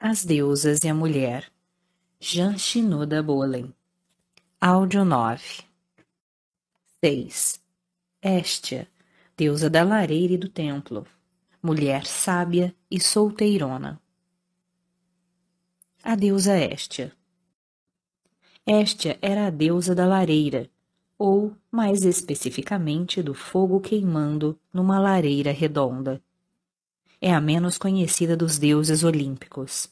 As Deusas e a Mulher. Jean Chinuda Bolen. Áudio 9. 6. Estia, deusa da lareira e do templo, mulher sábia e solteirona. A deusa Estia. Estia era a deusa da lareira, ou, mais especificamente, do fogo queimando numa lareira redonda é a menos conhecida dos deuses olímpicos.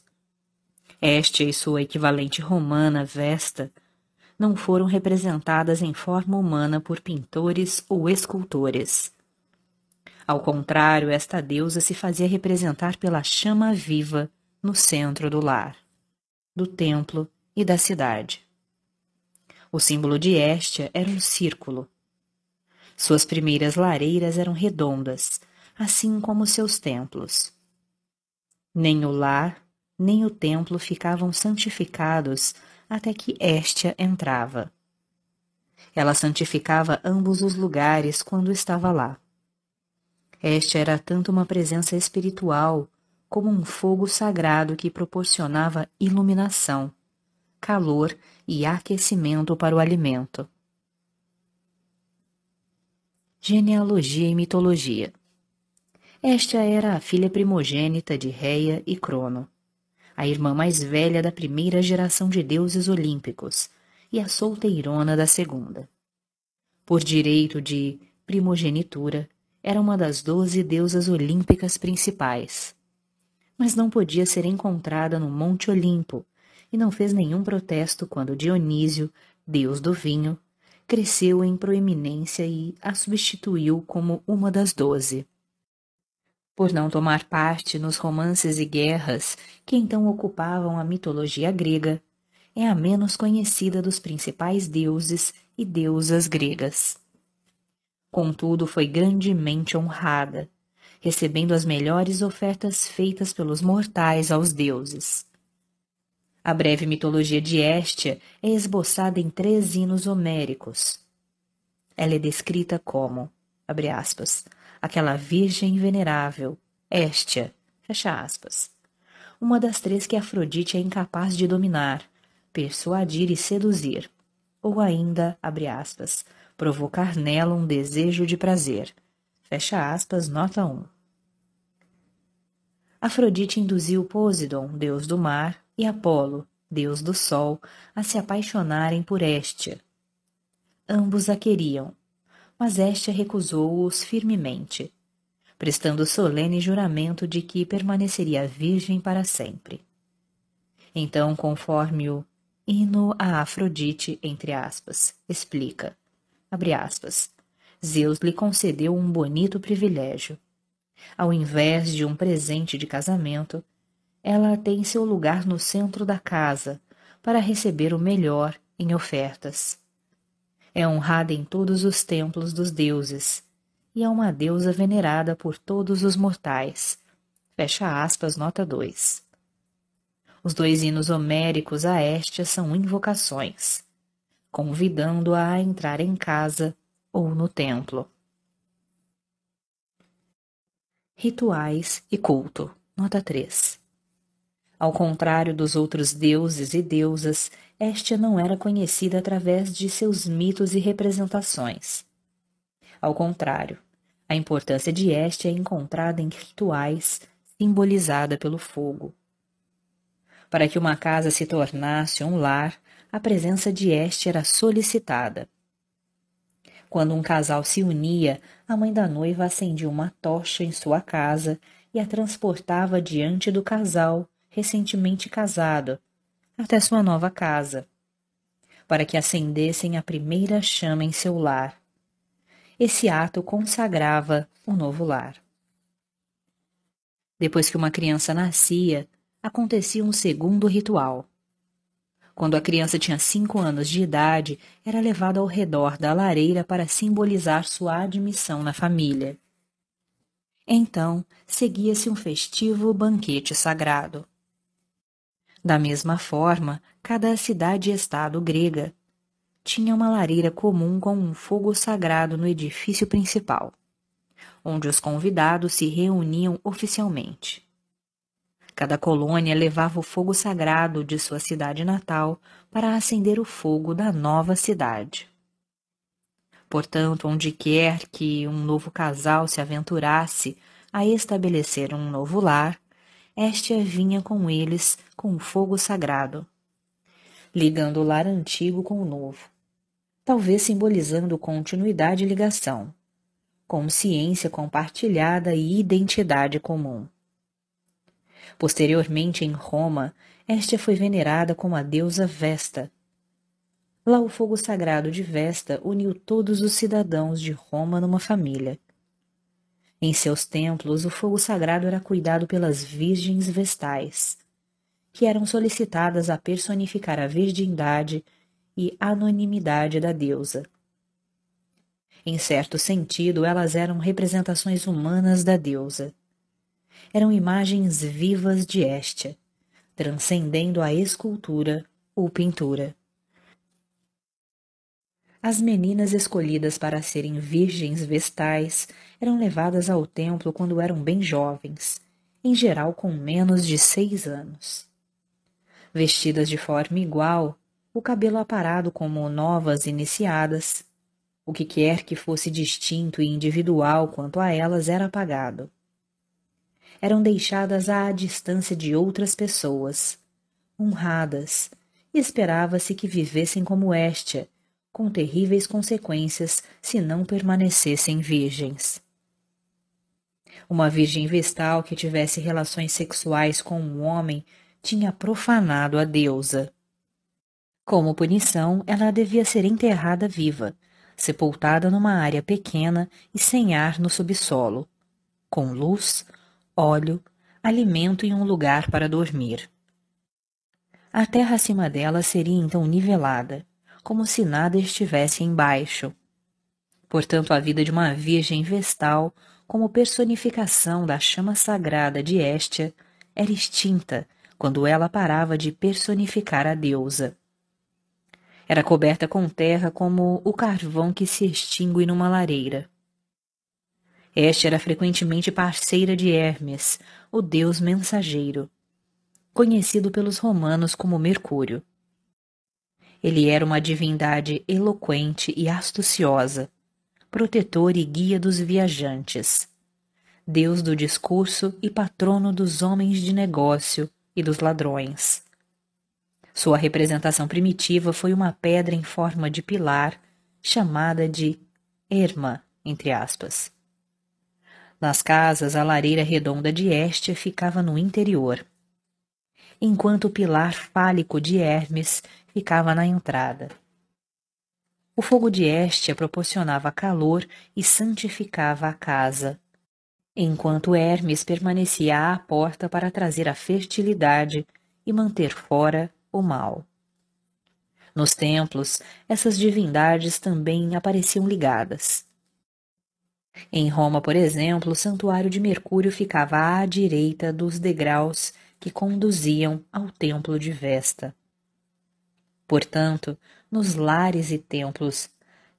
Este e sua equivalente romana Vesta não foram representadas em forma humana por pintores ou escultores. Ao contrário, esta deusa se fazia representar pela chama viva no centro do lar, do templo e da cidade. O símbolo de Estia era um círculo. Suas primeiras lareiras eram redondas, assim como seus templos. Nem o lar, nem o templo ficavam santificados até que Estia entrava. Ela santificava ambos os lugares quando estava lá. Estia era tanto uma presença espiritual como um fogo sagrado que proporcionava iluminação, calor e aquecimento para o alimento. Genealogia e mitologia esta era a filha primogênita de Reia e Crono, a irmã mais velha da primeira geração de deuses olímpicos e a solteirona da segunda. Por direito de primogenitura, era uma das doze deusas olímpicas principais. Mas não podia ser encontrada no Monte Olimpo e não fez nenhum protesto quando Dionísio, deus do vinho, cresceu em proeminência e a substituiu como uma das doze por não tomar parte nos romances e guerras que então ocupavam a mitologia grega, é a menos conhecida dos principais deuses e deusas gregas. Contudo, foi grandemente honrada, recebendo as melhores ofertas feitas pelos mortais aos deuses. A breve mitologia de Estia é esboçada em três hinos homéricos. Ela é descrita como, abre aspas, aquela virgem venerável, Estia, fecha aspas. Uma das três que Afrodite é incapaz de dominar, persuadir e seduzir, ou ainda, abre aspas, provocar nela um desejo de prazer. Fecha aspas, nota 1. Afrodite induziu Poseidon, deus do mar, e Apolo, deus do sol, a se apaixonarem por Estia. Ambos a queriam, mas Estia recusou-os firmemente, prestando solene juramento de que permaneceria virgem para sempre. Então, conforme o hino a Afrodite, entre aspas, explica, abre aspas, Zeus lhe concedeu um bonito privilégio. Ao invés de um presente de casamento, ela tem seu lugar no centro da casa para receber o melhor em ofertas é honrada em todos os templos dos deuses e é uma deusa venerada por todos os mortais. Fecha aspas, nota 2. Os dois hinos homéricos a Estia são invocações, convidando-a a entrar em casa ou no templo. Rituais e culto. Nota 3. Ao contrário dos outros deuses e deusas, Estia não era conhecida através de seus mitos e representações. Ao contrário, a importância de Estia é encontrada em rituais, simbolizada pelo fogo. Para que uma casa se tornasse um lar, a presença de Estia era solicitada. Quando um casal se unia, a mãe da noiva acendia uma tocha em sua casa e a transportava diante do casal recentemente casado, até sua nova casa, para que acendessem a primeira chama em seu lar. Esse ato consagrava o novo lar. Depois que uma criança nascia, acontecia um segundo ritual. Quando a criança tinha cinco anos de idade, era levada ao redor da lareira para simbolizar sua admissão na família. Então, seguia-se um festivo banquete sagrado. Da mesma forma, cada cidade e estado grega tinha uma lareira comum com um fogo sagrado no edifício principal, onde os convidados se reuniam oficialmente. Cada colônia levava o fogo sagrado de sua cidade natal para acender o fogo da nova cidade. Portanto, onde quer que um novo casal se aventurasse a estabelecer um novo lar, Estia vinha com eles com o fogo sagrado, ligando o lar antigo com o novo, talvez simbolizando continuidade e ligação, consciência compartilhada e identidade comum. Posteriormente, em Roma, Estia foi venerada como a deusa Vesta. Lá, o fogo sagrado de Vesta uniu todos os cidadãos de Roma numa família. Em seus templos, o fogo sagrado era cuidado pelas virgens vestais, que eram solicitadas a personificar a virgindade e anonimidade da deusa. Em certo sentido, elas eram representações humanas da deusa. Eram imagens vivas de Estia, transcendendo a escultura ou pintura. As meninas escolhidas para serem virgens vestais eram levadas ao templo quando eram bem jovens, em geral com menos de seis anos. Vestidas de forma igual, o cabelo aparado como novas iniciadas, o que quer que fosse distinto e individual quanto a elas era apagado. Eram deixadas à distância de outras pessoas, honradas, e esperava-se que vivessem como Estia, com terríveis consequências se não permanecessem virgens. Uma virgem vestal que tivesse relações sexuais com um homem tinha profanado a deusa. Como punição, ela devia ser enterrada viva, sepultada numa área pequena e sem ar no subsolo, com luz, óleo, alimento e um lugar para dormir. A terra acima dela seria então nivelada, como se nada estivesse embaixo. Portanto, a vida de uma virgem vestal, como personificação da chama sagrada de Estia, era extinta quando ela parava de personificar a deusa. Era coberta com terra como o carvão que se extingue numa lareira. Estia era frequentemente parceira de Hermes, o deus mensageiro, conhecido pelos romanos como Mercúrio. Ele era uma divindade eloquente e astuciosa, protetor e guia dos viajantes, deus do discurso e patrono dos homens de negócio e dos ladrões. Sua representação primitiva foi uma pedra em forma de pilar, chamada de erma, entre aspas. Nas casas, a lareira redonda de Estia ficava no interior, enquanto o pilar fálico de Hermes ficava na entrada. O fogo de Estia proporcionava calor e santificava a casa, enquanto Hermes permanecia à porta para trazer a fertilidade e manter fora o mal. Nos templos, essas divindades também apareciam ligadas. Em Roma, por exemplo, o santuário de Mercúrio ficava à direita dos degraus que conduziam ao templo de Vesta. Portanto, nos lares e templos,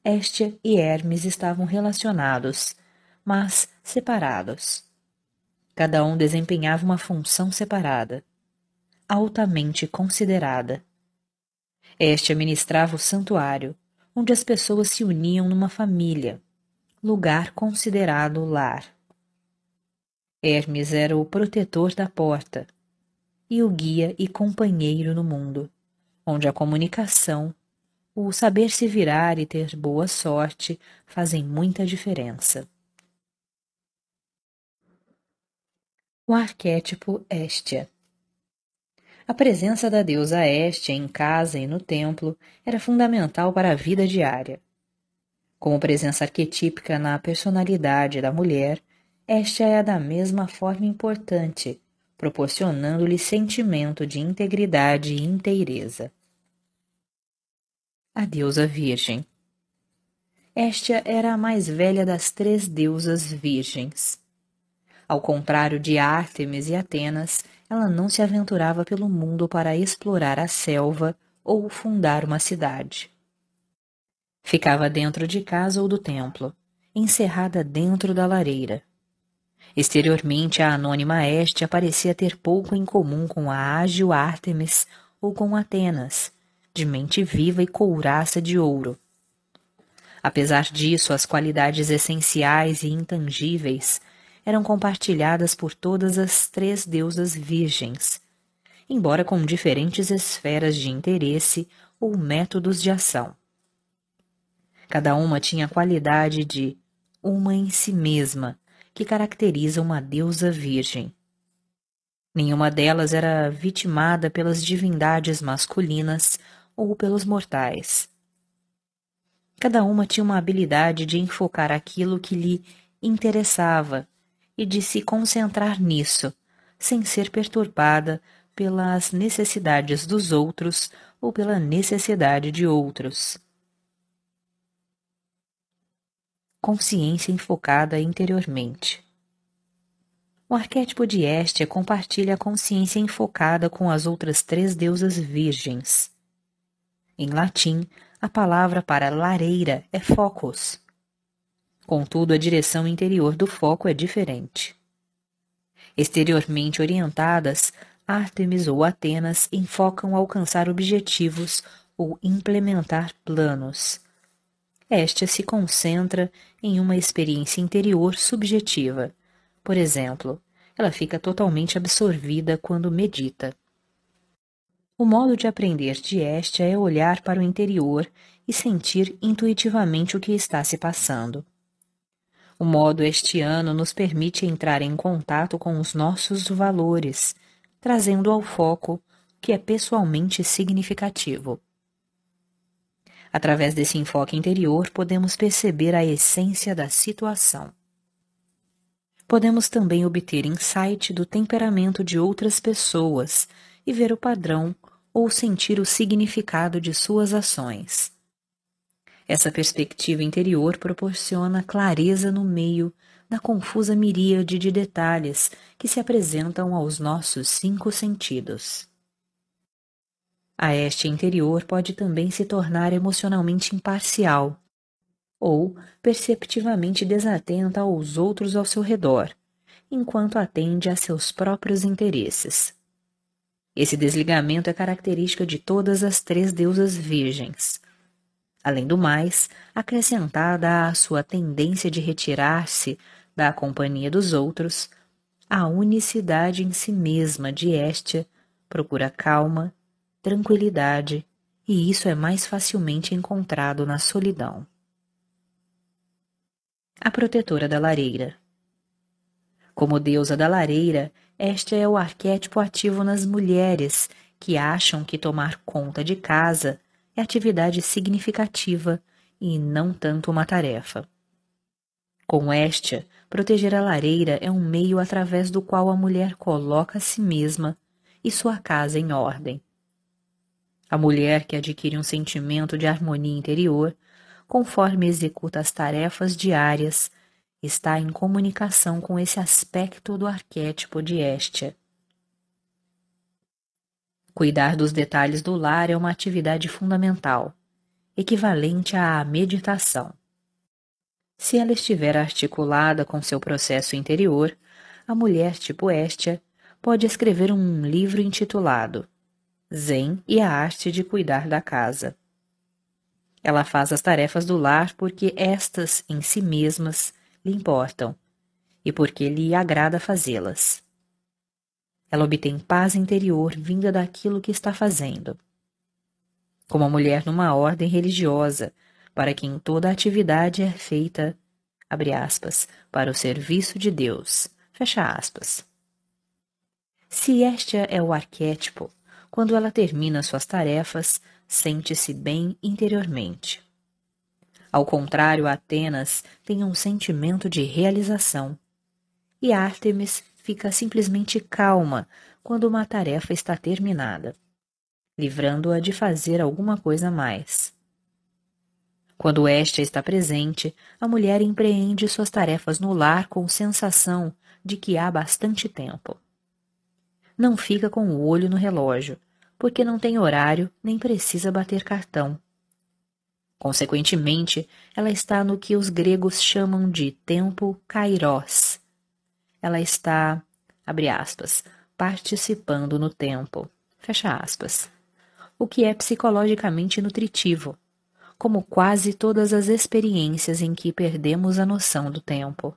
Estia e Hermes estavam relacionados, mas separados. Cada um desempenhava uma função separada, altamente considerada. Este administrava o santuário, onde as pessoas se uniam numa família, lugar considerado lar. Hermes era o protetor da porta e o guia e companheiro no mundo onde a comunicação, o saber se virar e ter boa sorte fazem muita diferença. O arquétipo Estia A presença da deusa Estia em casa e no templo era fundamental para a vida diária. Como presença arquetípica na personalidade da mulher, Estia é da mesma forma importante, proporcionando-lhe sentimento de integridade e inteireza a deusa virgem. Esta era a mais velha das três deusas virgens. Ao contrário de Ártemis e Atenas, ela não se aventurava pelo mundo para explorar a selva ou fundar uma cidade. Ficava dentro de casa ou do templo, encerrada dentro da lareira. Exteriormente, a anônima Este parecia ter pouco em comum com a ágil Ártemis ou com Atenas, de mente viva e couraça de ouro. Apesar disso, as qualidades essenciais e intangíveis eram compartilhadas por todas as três deusas virgens, embora com diferentes esferas de interesse ou métodos de ação. Cada uma tinha a qualidade de uma em si mesma, que caracteriza uma deusa virgem. Nenhuma delas era vitimada pelas divindades masculinas ou pelos mortais. Cada uma tinha uma habilidade de enfocar aquilo que lhe interessava e de se concentrar nisso, sem ser perturbada pelas necessidades dos outros ou pela necessidade de outros. Consciência enfocada interiormente. O arquétipo de Hestia compartilha a consciência enfocada com as outras três deusas virgens. Em latim, a palavra para lareira é focus. Contudo, a direção interior do foco é diferente. Exteriormente orientadas, Ártemis ou Atenas enfocam alcançar objetivos ou implementar planos. Esta se concentra em uma experiência interior subjetiva. Por exemplo, ela fica totalmente absorvida quando medita. O modo de aprender de Estia é olhar para o interior e sentir intuitivamente o que está se passando. O modo estiano nos permite entrar em contato com os nossos valores, trazendo ao foco que é pessoalmente significativo. Através desse enfoque interior, podemos perceber a essência da situação. Podemos também obter insight do temperamento de outras pessoas e ver o padrão ou sentir o significado de suas ações. Essa perspectiva interior proporciona clareza no meio da confusa miríade de detalhes que se apresentam aos nossos cinco sentidos. A este interior pode também se tornar emocionalmente imparcial ou perceptivamente desatenta aos outros ao seu redor, enquanto atende a seus próprios interesses. Esse desligamento é característica de todas as três deusas virgens. Além do mais, acrescentada à sua tendência de retirar-se da companhia dos outros, a unicidade em si mesma de Estia procura calma, tranquilidade, e isso é mais facilmente encontrado na solidão. A protetora da lareira. Como deusa da lareira, este é o arquétipo ativo nas mulheres que acham que tomar conta de casa é atividade significativa e não tanto uma tarefa. Com Estia, proteger a lareira é um meio através do qual a mulher coloca a si mesma e sua casa em ordem. A mulher que adquire um sentimento de harmonia interior, conforme executa as tarefas diárias, está em comunicação com esse aspecto do arquétipo de Estia. Cuidar dos detalhes do lar é uma atividade fundamental, equivalente à meditação. Se ela estiver articulada com seu processo interior, a mulher tipo Estia pode escrever um livro intitulado Zen e a Arte de Cuidar da Casa. Ela faz as tarefas do lar porque estas, em si mesmas, lhe importam e porque lhe agrada fazê-las. Ela obtém paz interior vinda daquilo que está fazendo. Como a mulher numa ordem religiosa, para quem toda atividade é feita, abre aspas, para o serviço de Deus, fecha aspas. Se este é o arquétipo, quando ela termina suas tarefas, sente-se bem interiormente. Ao contrário, Atenas tem um sentimento de realização. E Ártemis fica simplesmente calma quando uma tarefa está terminada, livrando-a de fazer alguma coisa mais. Quando esta está presente, a mulher empreende suas tarefas no lar com sensação de que há bastante tempo. Não fica com o olho no relógio, porque não tem horário nem precisa bater cartão Consequentemente, ela está no que os gregos chamam de tempo kairos. Ela está, abre aspas, participando no tempo, fecha aspas, o que é psicologicamente nutritivo, como quase todas as experiências em que perdemos a noção do tempo.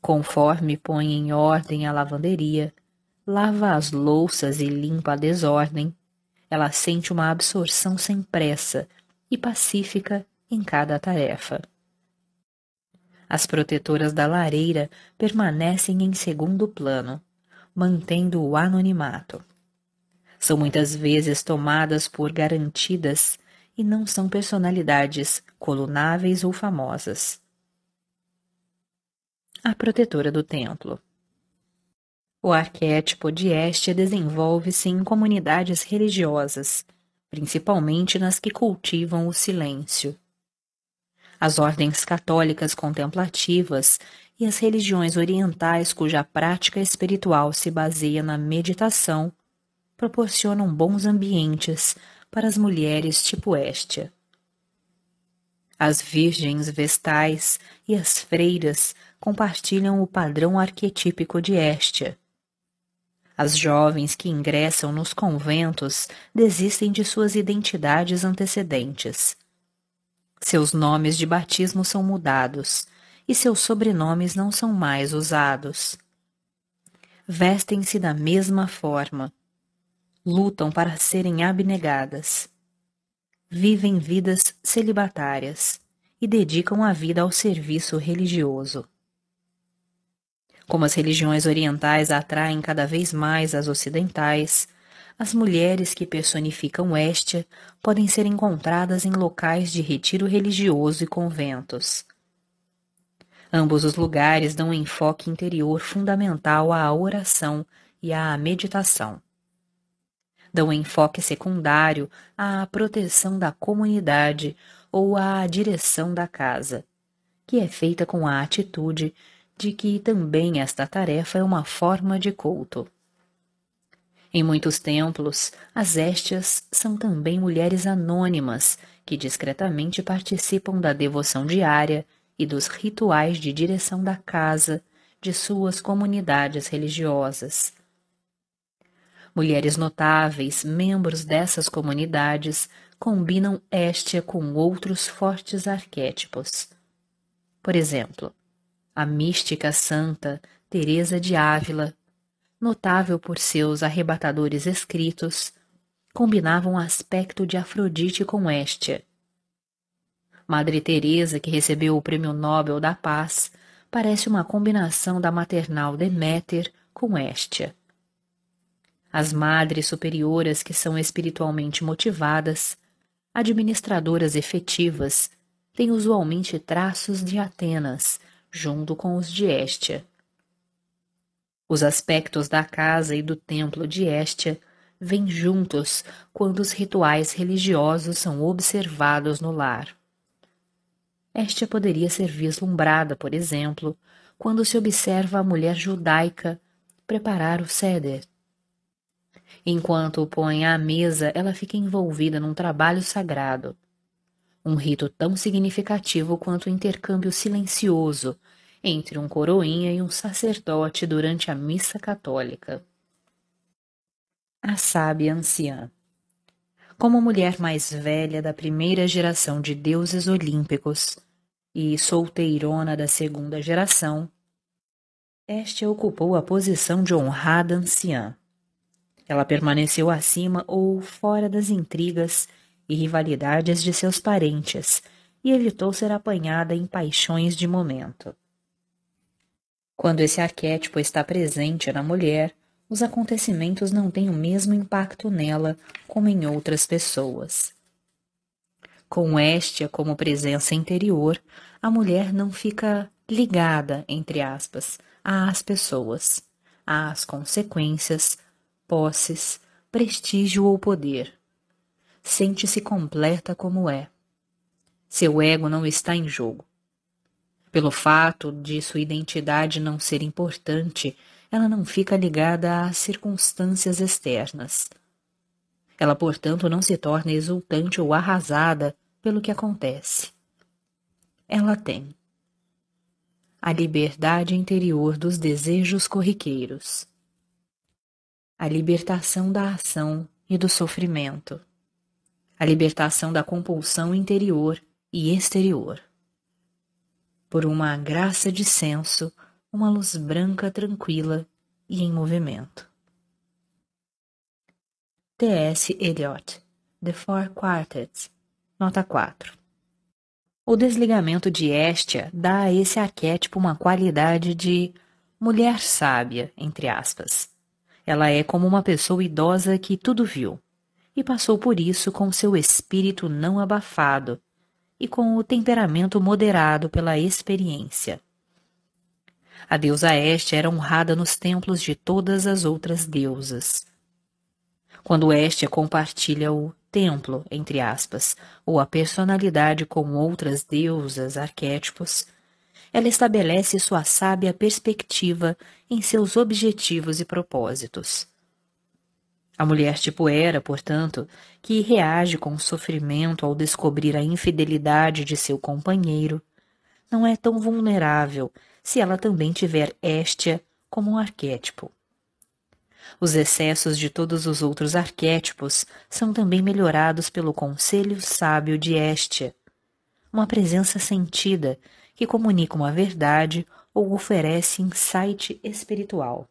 Conforme põe em ordem a lavanderia, lava as louças e limpa a desordem, ela sente uma absorção sem pressa e pacífica em cada tarefa. As protetoras da lareira permanecem em segundo plano, mantendo o anonimato. São muitas vezes tomadas por garantidas e não são personalidades colunáveis ou famosas. A protetora do templo. O arquétipo de Hestia desenvolve-se em comunidades religiosas, principalmente nas que cultivam o silêncio. As ordens católicas contemplativas e as religiões orientais cuja prática espiritual se baseia na meditação proporcionam bons ambientes para as mulheres tipo Hestia. As virgens vestais e as freiras compartilham o padrão arquetípico de Hestia as jovens que ingressam nos conventos desistem de suas identidades antecedentes. Seus nomes de batismo são mudados e seus sobrenomes não são mais usados. Vestem-se da mesma forma. Lutam para serem abnegadas. Vivem vidas celibatárias e dedicam a vida ao serviço religioso. Como as religiões orientais atraem cada vez mais as ocidentais, as mulheres que personificam Hestia podem ser encontradas em locais de retiro religioso e conventos. Ambos os lugares dão um enfoque interior fundamental à oração e à meditação. Dão um enfoque secundário à proteção da comunidade ou à direção da casa, que é feita com a atitude de que também esta tarefa é uma forma de culto. Em muitos templos, as éstias são também mulheres anônimas que discretamente participam da devoção diária e dos rituais de direção da casa de suas comunidades religiosas. Mulheres notáveis, membros dessas comunidades, combinam éstia com outros fortes arquétipos. Por exemplo, a mística santa Teresa de Ávila, notável por seus arrebatadores escritos, combinava um aspecto de Afrodite com Hestia. Madre Teresa, que recebeu o Prêmio Nobel da Paz, parece uma combinação da maternal Deméter com Hestia. As madres superioras que são espiritualmente motivadas, administradoras efetivas, têm usualmente traços de Atenas, junto com os de Hestia. Os aspectos da casa e do templo de Hestia vêm juntos quando os rituais religiosos são observados no lar. Hestia poderia ser vislumbrada, por exemplo, quando se observa a mulher judaica preparar o seder. Enquanto o põe à mesa, ela fica envolvida num trabalho sagrado, um rito tão significativo quanto o intercâmbio silencioso entre um coroinha e um sacerdote durante a missa católica. A sábia anciã. Como mulher mais velha da primeira geração de deuses olímpicos e solteirona da segunda geração, este ocupou a posição de honrada anciã. Ela permaneceu acima ou fora das intrigas e rivalidades de seus parentes e evitou ser apanhada em paixões de momento. Quando esse arquétipo está presente na mulher, os acontecimentos não têm o mesmo impacto nela como em outras pessoas. Com Estia como presença interior, a mulher não fica ligada, entre aspas, às pessoas, às consequências, posses, prestígio ou poder sente-se completa como é. Seu ego não está em jogo. Pelo fato de sua identidade não ser importante, ela não fica ligada às circunstâncias externas. Ela, portanto, não se torna exultante ou arrasada pelo que acontece. Ela tem. a liberdade interior dos desejos corriqueiros, a libertação da ação e do sofrimento, a libertação da compulsão interior e exterior. Por uma graça de senso, uma luz branca tranquila e em movimento. T.S. Eliot, The Four Quartets, nota 4. O desligamento de Estia dá a esse arquétipo uma qualidade de mulher sábia, entre aspas. Ela é como uma pessoa idosa que tudo viu e passou por isso com seu espírito não abafado e com o temperamento moderado pela experiência. A deusa Estia era honrada nos templos de todas as outras deusas. Quando Estia compartilha o templo, entre aspas, ou a personalidade com outras deusas, arquétipos, ela estabelece sua sábia perspectiva em seus objetivos e propósitos. A mulher tipo era, portanto, que reage com sofrimento ao descobrir a infidelidade de seu companheiro, não é tão vulnerável se ela também tiver Éstia como um arquétipo. Os excessos de todos os outros arquétipos são também melhorados pelo conselho sábio de Éstia, uma presença sentida que comunica uma verdade ou oferece insight espiritual.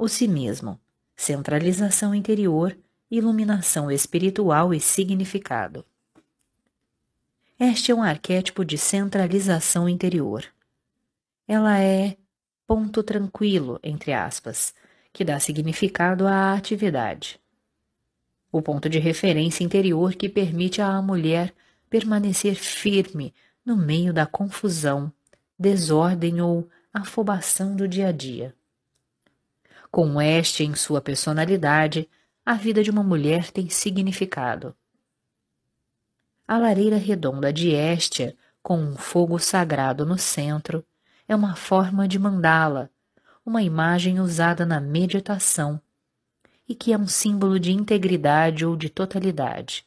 O si mesmo, centralização interior, iluminação espiritual e significado. Este é um arquétipo de centralização interior. Ela é ponto tranquilo, entre aspas, que dá significado à atividade. O ponto de referência interior que permite à mulher permanecer firme no meio da confusão, desordem ou afobação do dia a dia. Com este em sua personalidade, a vida de uma mulher tem significado. A lareira redonda de Estia, com um fogo sagrado no centro, é uma forma de mandala, uma imagem usada na meditação e que é um símbolo de integridade ou de totalidade.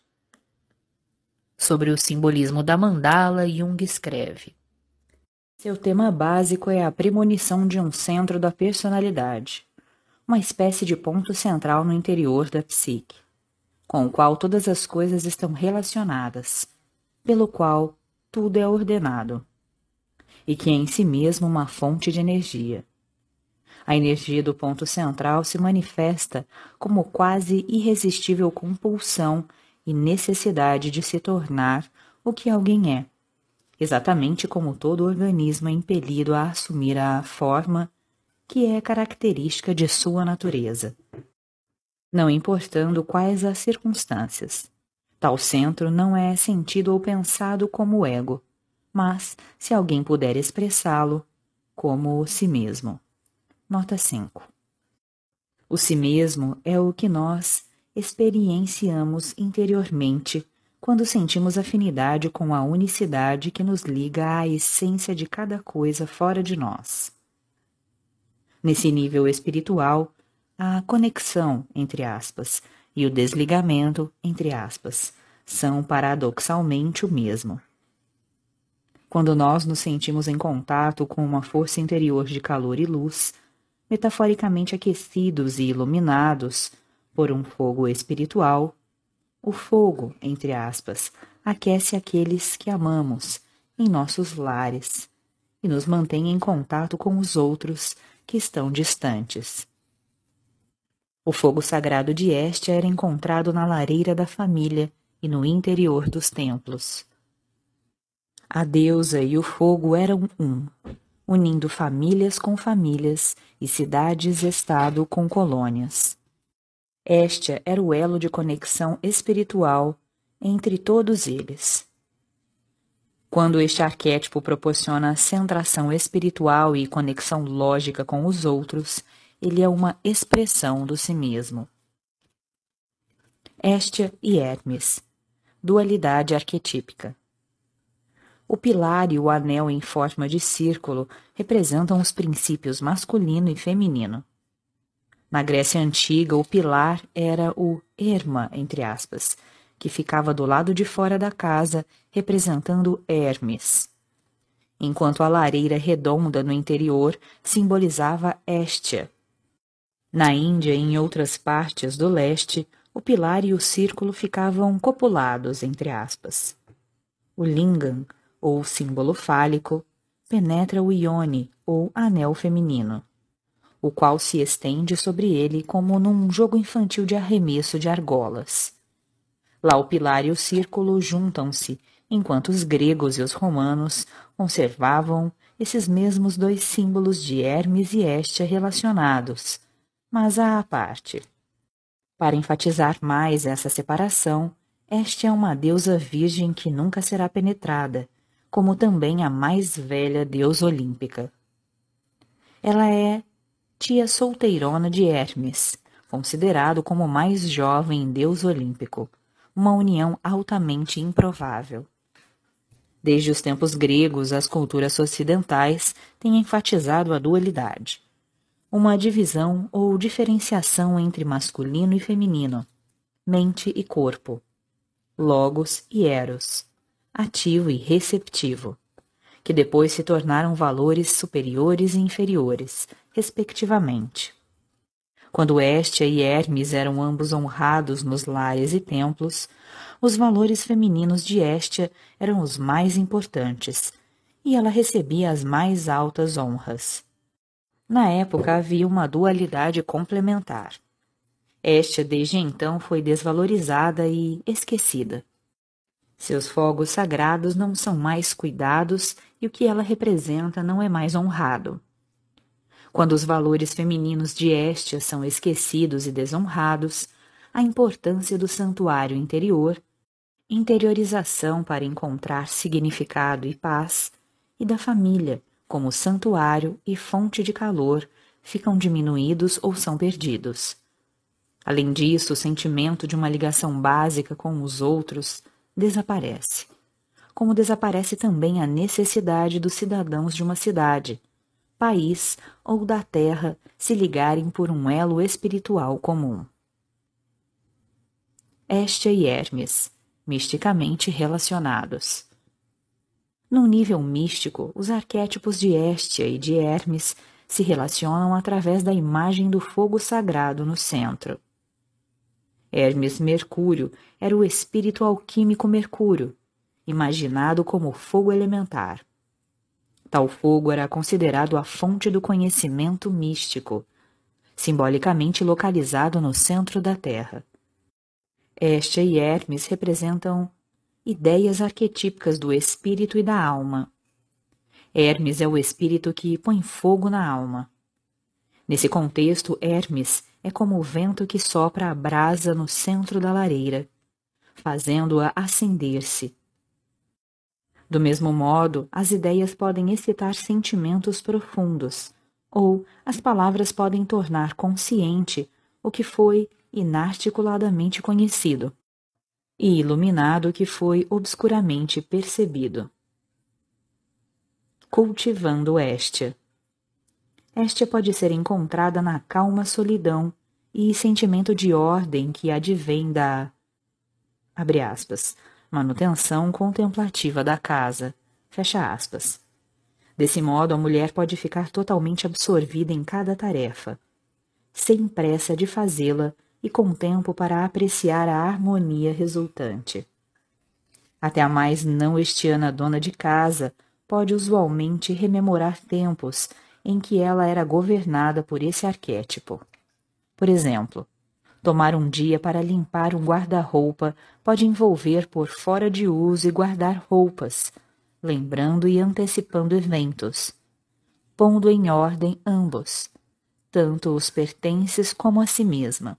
Sobre o simbolismo da mandala, Jung escreve: Seu tema básico é a premonição de um centro da personalidade, uma espécie de ponto central no interior da psique, com o qual todas as coisas estão relacionadas, pelo qual tudo é ordenado e que é em si mesmo uma fonte de energia. A energia do ponto central se manifesta como quase irresistível compulsão e necessidade de se tornar o que alguém é, exatamente como todo organismo é impelido a assumir a forma que é característica de sua natureza. Não importando quais as circunstâncias, tal centro não é sentido ou pensado como o ego, mas se alguém puder expressá-lo como si mesmo. Nota 5. O si mesmo é o que nós experienciamos interiormente quando sentimos afinidade com a unicidade que nos liga à essência de cada coisa fora de nós. Nesse nível espiritual, a conexão, entre aspas, e o desligamento, entre aspas, são paradoxalmente o mesmo. Quando nós nos sentimos em contato com uma força interior de calor e luz, metaforicamente aquecidos e iluminados por um fogo espiritual, o fogo, entre aspas, aquece aqueles que amamos em nossos lares e nos mantém em contato com os outros que estão distantes. O fogo sagrado de Este era encontrado na lareira da família e no interior dos templos. A deusa e o fogo eram um, unindo famílias com famílias e cidades-estado com colônias. Este era o elo de conexão espiritual entre todos eles. Quando este arquétipo proporciona centração espiritual e conexão lógica com os outros, ele é uma expressão do si mesmo. Estia e Hermes Dualidade arquetípica o pilar e o anel em forma de círculo representam os princípios masculino e feminino. Na Grécia Antiga, o pilar era o erma, entre aspas, que ficava do lado de fora da casa, representando Hermes, enquanto a lareira redonda no interior simbolizava Héstia. Na Índia e em outras partes do leste, o pilar e o círculo ficavam copulados, entre aspas. O lingam, ou símbolo fálico, penetra o ione, ou anel feminino, o qual se estende sobre ele como num jogo infantil de arremesso de argolas. Lá o pilar e o círculo juntam-se, enquanto os gregos e os romanos conservavam esses mesmos dois símbolos de Hermes e Hestia relacionados, mas à parte. Para enfatizar mais essa separação, Hestia é uma deusa virgem que nunca será penetrada, como também a mais velha deusa olímpica. Ela é tia solteirona de Hermes, considerado como o mais jovem deus olímpico, uma união altamente improvável. Desde os tempos gregos, as culturas ocidentais têm enfatizado a dualidade, uma divisão ou diferenciação entre masculino e feminino, mente e corpo, logos e eros, ativo e receptivo, que depois se tornaram valores superiores e inferiores, respectivamente. Quando Hestia e Hermes eram ambos honrados nos lares e templos, os valores femininos de Hestia eram os mais importantes, e ela recebia as mais altas honras. Na época havia uma dualidade complementar. Hestia desde então foi desvalorizada e esquecida. Seus fogos sagrados não são mais cuidados e o que ela representa não é mais honrado. Quando os valores femininos de Hestia são esquecidos e desonrados, a importância do santuário interior interiorização para encontrar significado e paz, e da família, como santuário e fonte de calor, ficam diminuídos ou são perdidos. Além disso, o sentimento de uma ligação básica com os outros desaparece, como desaparece também a necessidade dos cidadãos de uma cidade, país ou da terra se ligarem por um elo espiritual comum. Hestia e Hermes misticamente relacionados. No nível místico, os arquétipos de Hestia e de Hermes se relacionam através da imagem do fogo sagrado no centro. Hermes Mercúrio era o espírito alquímico Mercúrio, imaginado como fogo elementar. Tal fogo era considerado a fonte do conhecimento místico, simbolicamente localizado no centro da Terra. Hestia e Hermes representam ideias arquetípicas do espírito e da alma. Hermes é o espírito que põe fogo na alma. Nesse contexto, Hermes é como o vento que sopra a brasa no centro da lareira, fazendo-a acender-se. Do mesmo modo, as ideias podem excitar sentimentos profundos, ou as palavras podem tornar consciente o que foi inarticuladamente conhecido, e iluminado que foi obscuramente percebido. Cultivando Héstia. Héstia pode ser encontrada na calma solidão e sentimento de ordem que advém da abre aspas, manutenção contemplativa da casa, fecha aspas. Desse modo, a mulher pode ficar totalmente absorvida em cada tarefa, sem pressa de fazê-la e com tempo para apreciar a harmonia resultante. Até a mais não estiana dona de casa pode usualmente rememorar tempos em que ela era governada por esse arquétipo. Por exemplo, tomar um dia para limpar um guarda-roupa pode envolver por fora de uso e guardar roupas, lembrando e antecipando eventos, pondo em ordem ambos, tanto os pertences como a si mesma.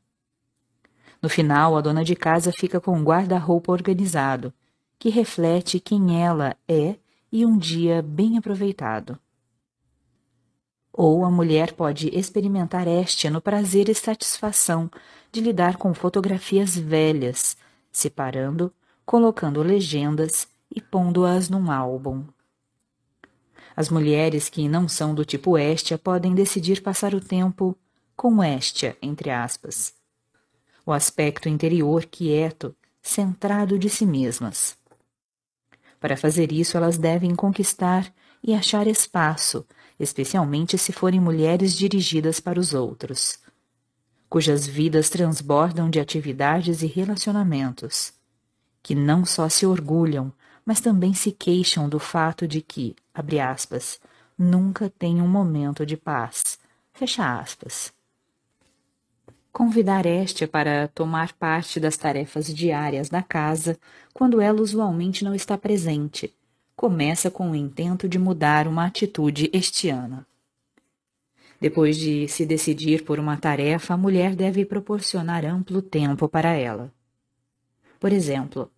No final, a dona de casa fica com um guarda-roupa organizado, que reflete quem ela é e um dia bem aproveitado. Ou a mulher pode experimentar este no prazer e satisfação de lidar com fotografias velhas, separando, colocando legendas e pondo-as num álbum. As mulheres que não são do tipo Estia podem decidir passar o tempo com Estia, entre aspas, o aspecto interior quieto, centrado de si mesmas. Para fazer isso, elas devem conquistar e achar espaço, especialmente se forem mulheres dirigidas para os outros, cujas vidas transbordam de atividades e relacionamentos, que não só se orgulham, mas também se queixam do fato de que, abre aspas, nunca têm um momento de paz, fecha aspas. Convidar Estia para tomar parte das tarefas diárias da casa, quando ela usualmente não está presente, começa com o intento de mudar uma atitude estiana. Depois de se decidir por uma tarefa, a mulher deve proporcionar amplo tempo para ela. Por exemplo,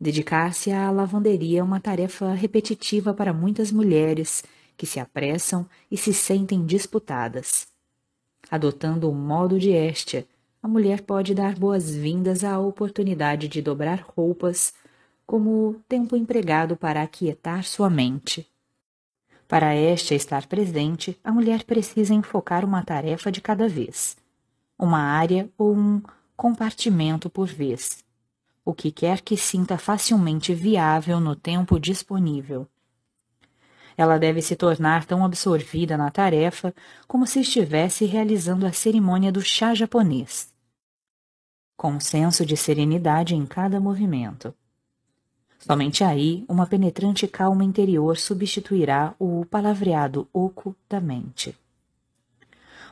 dedicar-se à lavanderia é uma tarefa repetitiva para muitas mulheres que se apressam e se sentem disputadas. Adotando o modo de Estia, a mulher pode dar boas-vindas à oportunidade de dobrar roupas como tempo empregado para aquietar sua mente. Para Estia estar presente, a mulher precisa enfocar uma tarefa de cada vez, uma área ou um compartimento por vez, o que quer que sinta facilmente viável no tempo disponível. Ela deve se tornar tão absorvida na tarefa como se estivesse realizando a cerimônia do chá japonês. Com um senso de serenidade em cada movimento. Somente aí uma penetrante calma interior substituirá o palavreado oco da mente.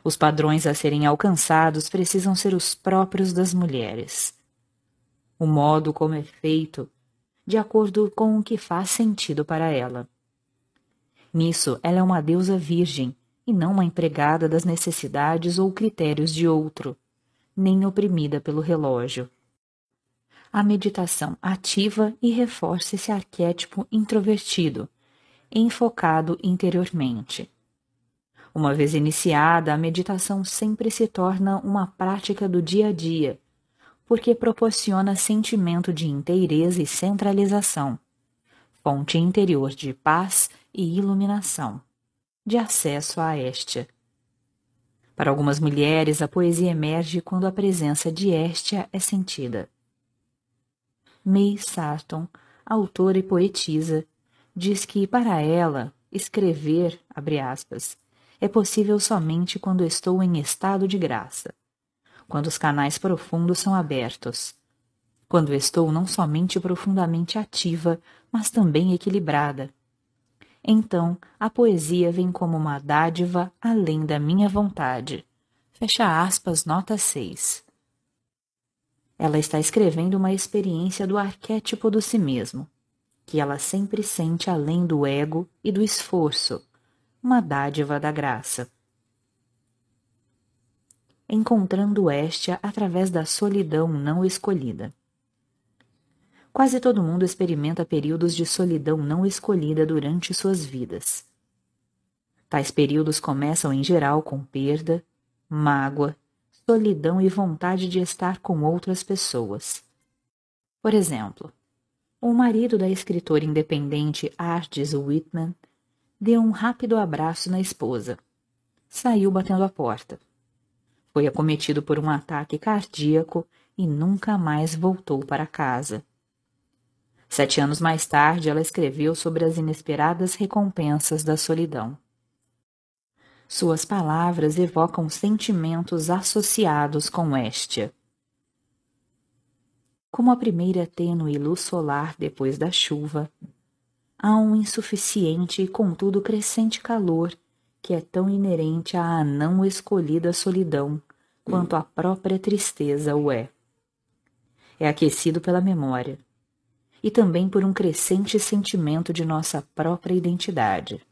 Os padrões a serem alcançados precisam ser os próprios das mulheres. O modo como é feito, de acordo com o que faz sentido para ela. Nisso, ela é uma deusa virgem e não uma empregada das necessidades ou critérios de outro, nem oprimida pelo relógio. A meditação ativa e reforça esse arquétipo introvertido, enfocado interiormente. Uma vez iniciada, a meditação sempre se torna uma prática do dia a dia, porque proporciona sentimento de inteireza e centralização, fonte interior de paz e iluminação, de acesso à Estia. Para algumas mulheres, a poesia emerge quando a presença de Estia é sentida. May Sarton, autora e poetisa, diz que para ela, escrever, aspas, é possível somente quando estou em estado de graça, quando os canais profundos são abertos, quando estou não somente profundamente ativa, mas também equilibrada, então a poesia vem como uma dádiva além da minha vontade. Fecha aspas, nota 6. Ela está escrevendo uma experiência do arquétipo do si mesmo, que ela sempre sente além do ego e do esforço, uma dádiva da graça. Encontrando Estia através da solidão não escolhida. Quase todo mundo experimenta períodos de solidão não escolhida durante suas vidas. Tais períodos começam em geral com perda, mágoa, solidão e vontade de estar com outras pessoas. Por exemplo, o marido da escritora independente Ardis Whitman deu um rápido abraço na esposa. Saiu batendo a porta. Foi acometido por um ataque cardíaco e nunca mais voltou para casa. Sete anos mais tarde, ela escreveu sobre as inesperadas recompensas da solidão. Suas palavras evocam sentimentos associados com Estia. Como a primeira tênue luz solar depois da chuva, há um insuficiente e contudo crescente calor que é tão inerente à não escolhida solidão quanto a própria tristeza o é. É aquecido pela memória e também por um crescente sentimento de nossa própria identidade.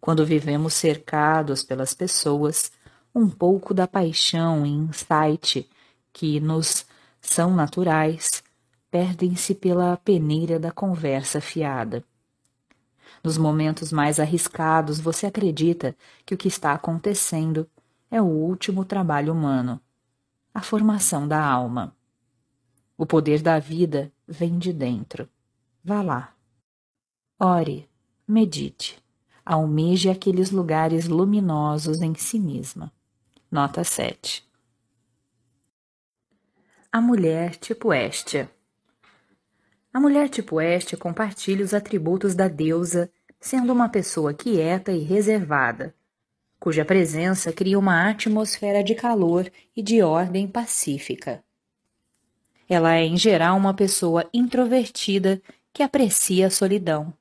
Quando vivemos cercados pelas pessoas, um pouco da paixão e insight que nos são naturais perdem-se pela peneira da conversa fiada. Nos momentos mais arriscados, você acredita que o que está acontecendo é o último trabalho humano, a formação da alma. O poder da vida vem de dentro. Vá lá. Ore, medite, almeje aqueles lugares luminosos em si mesma. Nota 7. A mulher tipo Estia. A mulher tipo Estia compartilha os atributos da deusa sendo uma pessoa quieta e reservada, cuja presença cria uma atmosfera de calor e de ordem pacífica. Ela é, em geral, uma pessoa introvertida que aprecia a solidão.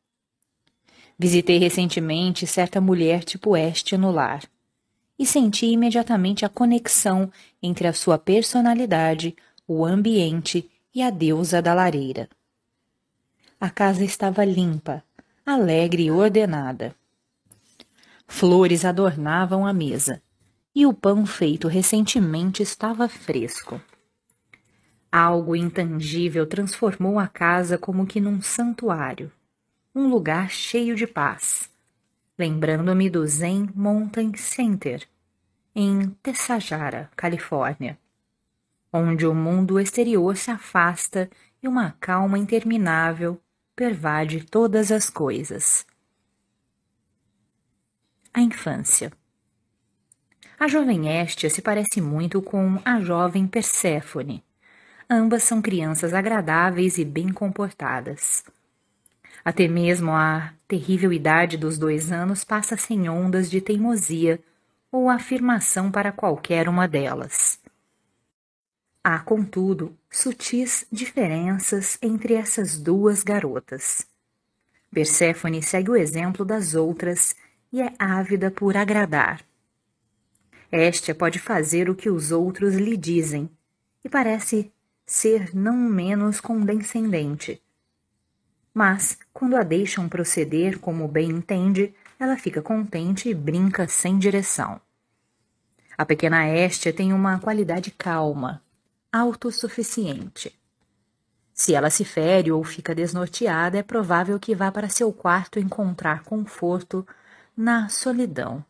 Visitei recentemente certa mulher tipo este no lar e senti imediatamente a conexão entre a sua personalidade, o ambiente e a deusa da lareira. A casa estava limpa, alegre e ordenada. Flores adornavam a mesa e o pão feito recentemente estava fresco. Algo intangível transformou a casa como que num santuário, um lugar cheio de paz, lembrando-me do Zen Mountain Center, em Tessajara, Califórnia, onde o mundo exterior se afasta e uma calma interminável pervade todas as coisas. A infância. A jovem Estia se parece muito com a jovem Perséfone. Ambas são crianças agradáveis e bem comportadas. Até mesmo a terrível idade dos dois anos passa sem ondas de teimosia ou afirmação para qualquer uma delas. Há, contudo, sutis diferenças entre essas duas garotas. Perséfone segue o exemplo das outras e é ávida por agradar. Esta pode fazer o que os outros lhe dizem e parece ser não menos condescendente. Mas, quando a deixam proceder como bem entende, ela fica contente e brinca sem direção. A pequena Estia tem uma qualidade calma, autossuficiente. Se ela se fere ou fica desnorteada, é provável que vá para seu quarto encontrar conforto na solidão,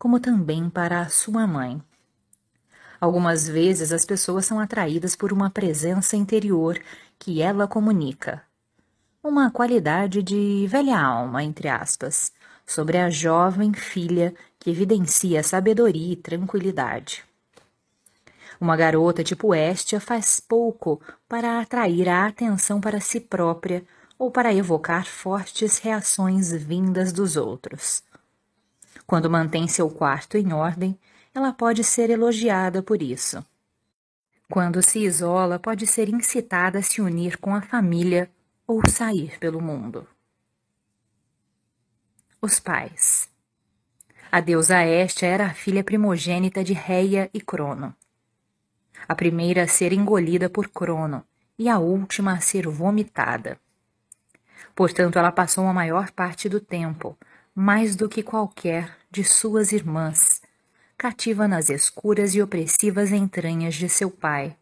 como também para sua mãe. Algumas vezes as pessoas são atraídas por uma presença interior que ela comunica. Uma qualidade de velha alma, entre aspas, sobre a jovem filha que evidencia sabedoria e tranquilidade. Uma garota tipo Estia faz pouco para atrair a atenção para si própria ou para evocar fortes reações vindas dos outros. Quando mantém seu quarto em ordem, ela pode ser elogiada por isso. Quando se isola, pode ser incitada a se unir com a família ou sair pelo mundo. Os pais. A deusa Estia era a filha primogênita de Reia e Crono a primeira a ser engolida por Crono e a última a ser vomitada. Portanto, ela passou a maior parte do tempo, mais do que qualquer de suas irmãs, cativa nas escuras e opressivas entranhas de seu pai,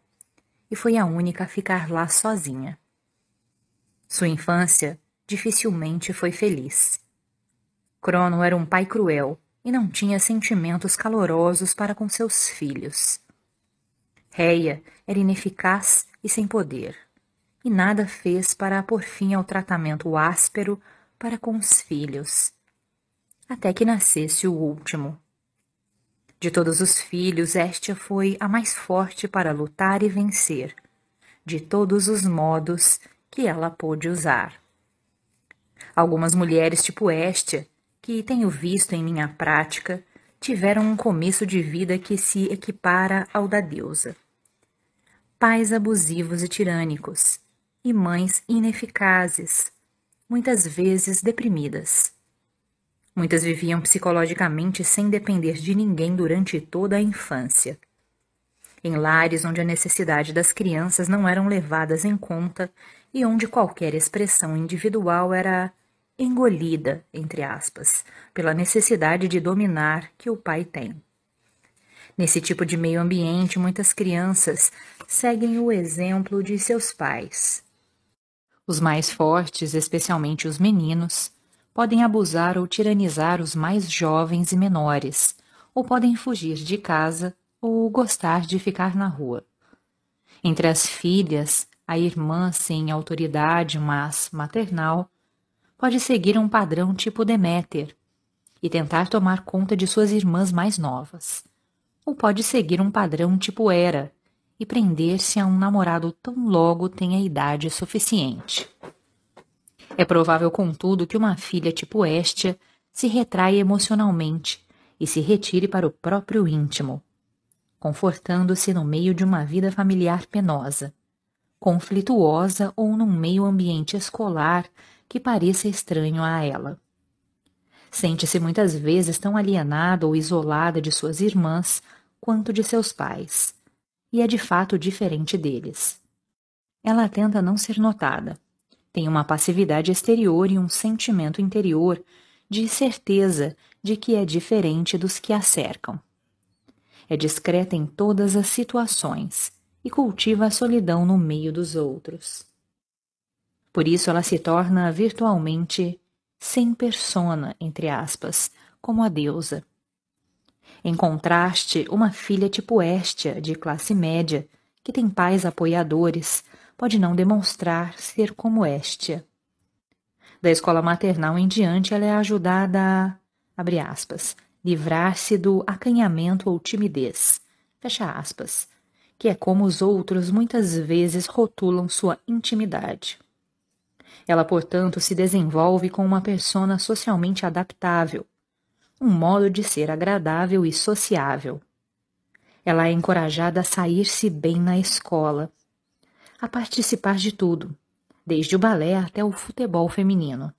e foi a única a ficar lá sozinha. Sua infância dificilmente foi feliz. Crono era um pai cruel e não tinha sentimentos calorosos para com seus filhos. Reia era ineficaz e sem poder, e nada fez para pôr fim ao tratamento áspero para com os filhos, até que nascesse o último. De todos os filhos, Estia foi a mais forte para lutar e vencer, de todos os modos que ela pôde usar. Algumas mulheres tipo Estia, que tenho visto em minha prática, tiveram um começo de vida que se equipara ao da deusa pais abusivos e tirânicos, e mães ineficazes, muitas vezes deprimidas. Muitas viviam psicologicamente sem depender de ninguém durante toda a infância. Em lares onde a necessidade das crianças não eram levadas em conta e onde qualquer expressão individual era engolida, entre aspas, pela necessidade de dominar que o pai tem. Nesse tipo de meio ambiente, muitas crianças seguem o exemplo de seus pais. Os mais fortes, especialmente os meninos, podem abusar ou tiranizar os mais jovens e menores, ou podem fugir de casa ou gostar de ficar na rua. Entre as filhas, a irmã sem autoridade, mas maternal, pode seguir um padrão tipo Deméter e tentar tomar conta de suas irmãs mais novas ou pode seguir um padrão tipo era e prender-se a um namorado tão logo tenha idade suficiente. É provável, contudo, que uma filha tipo Estia se retraia emocionalmente e se retire para o próprio íntimo, confortando-se no meio de uma vida familiar penosa, conflituosa ou num meio ambiente escolar que pareça estranho a ela. Sente-se muitas vezes tão alienada ou isolada de suas irmãs quanto de seus pais, e é de fato diferente deles. Ela tenta não ser notada, tem uma passividade exterior e um sentimento interior de certeza de que é diferente dos que a cercam. É discreta em todas as situações e cultiva a solidão no meio dos outros. Por isso ela se torna virtualmente sem persona, entre aspas, como a deusa. Em contraste, uma filha tipo Estia, de classe média, que tem pais apoiadores, pode não demonstrar ser como Estia. Da escola maternal em diante, ela é ajudada a, livrar-se do acanhamento ou timidez, fecha aspas, que é como os outros muitas vezes rotulam sua intimidade. Ela, portanto, se desenvolve com uma persona socialmente adaptável, um modo de ser agradável e sociável. Ela é encorajada a sair-se bem na escola, a participar de tudo, desde o balé até o futebol feminino,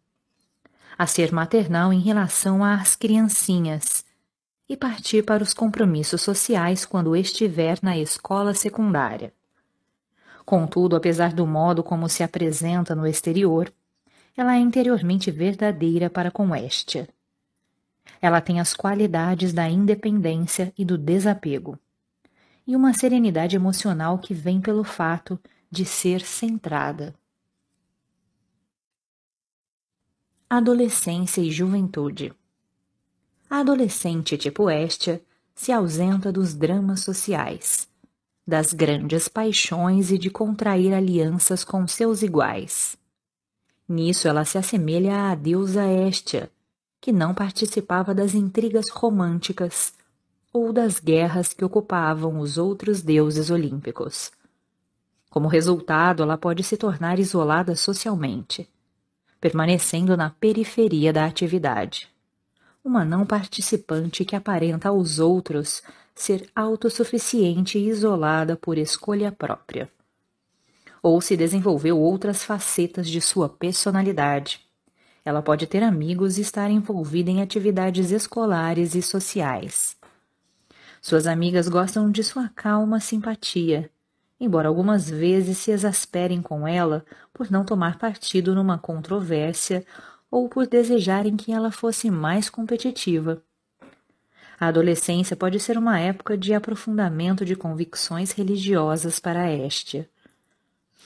a ser maternal em relação às criancinhas e partir para os compromissos sociais quando estiver na escola secundária. Contudo, apesar do modo como se apresenta no exterior, ela é interiormente verdadeira para com Estia. Ela tem as qualidades da independência e do desapego, e uma serenidade emocional que vem pelo fato de ser centrada. Adolescência e juventude. A adolescente tipo Estia se ausenta dos dramas sociais das grandes paixões e de contrair alianças com seus iguais. Nisso ela se assemelha à deusa Estia, que não participava das intrigas românticas ou das guerras que ocupavam os outros deuses olímpicos. Como resultado, ela pode se tornar isolada socialmente, permanecendo na periferia da atividade. Uma não participante que aparenta aos outros ser autossuficiente e isolada por escolha própria. Ou se desenvolveu outras facetas de sua personalidade. Ela pode ter amigos e estar envolvida em atividades escolares e sociais. Suas amigas gostam de sua calma simpatia, embora algumas vezes se exasperem com ela por não tomar partido numa controvérsia ou por desejarem que ela fosse mais competitiva. A adolescência pode ser uma época de aprofundamento de convicções religiosas para Estia.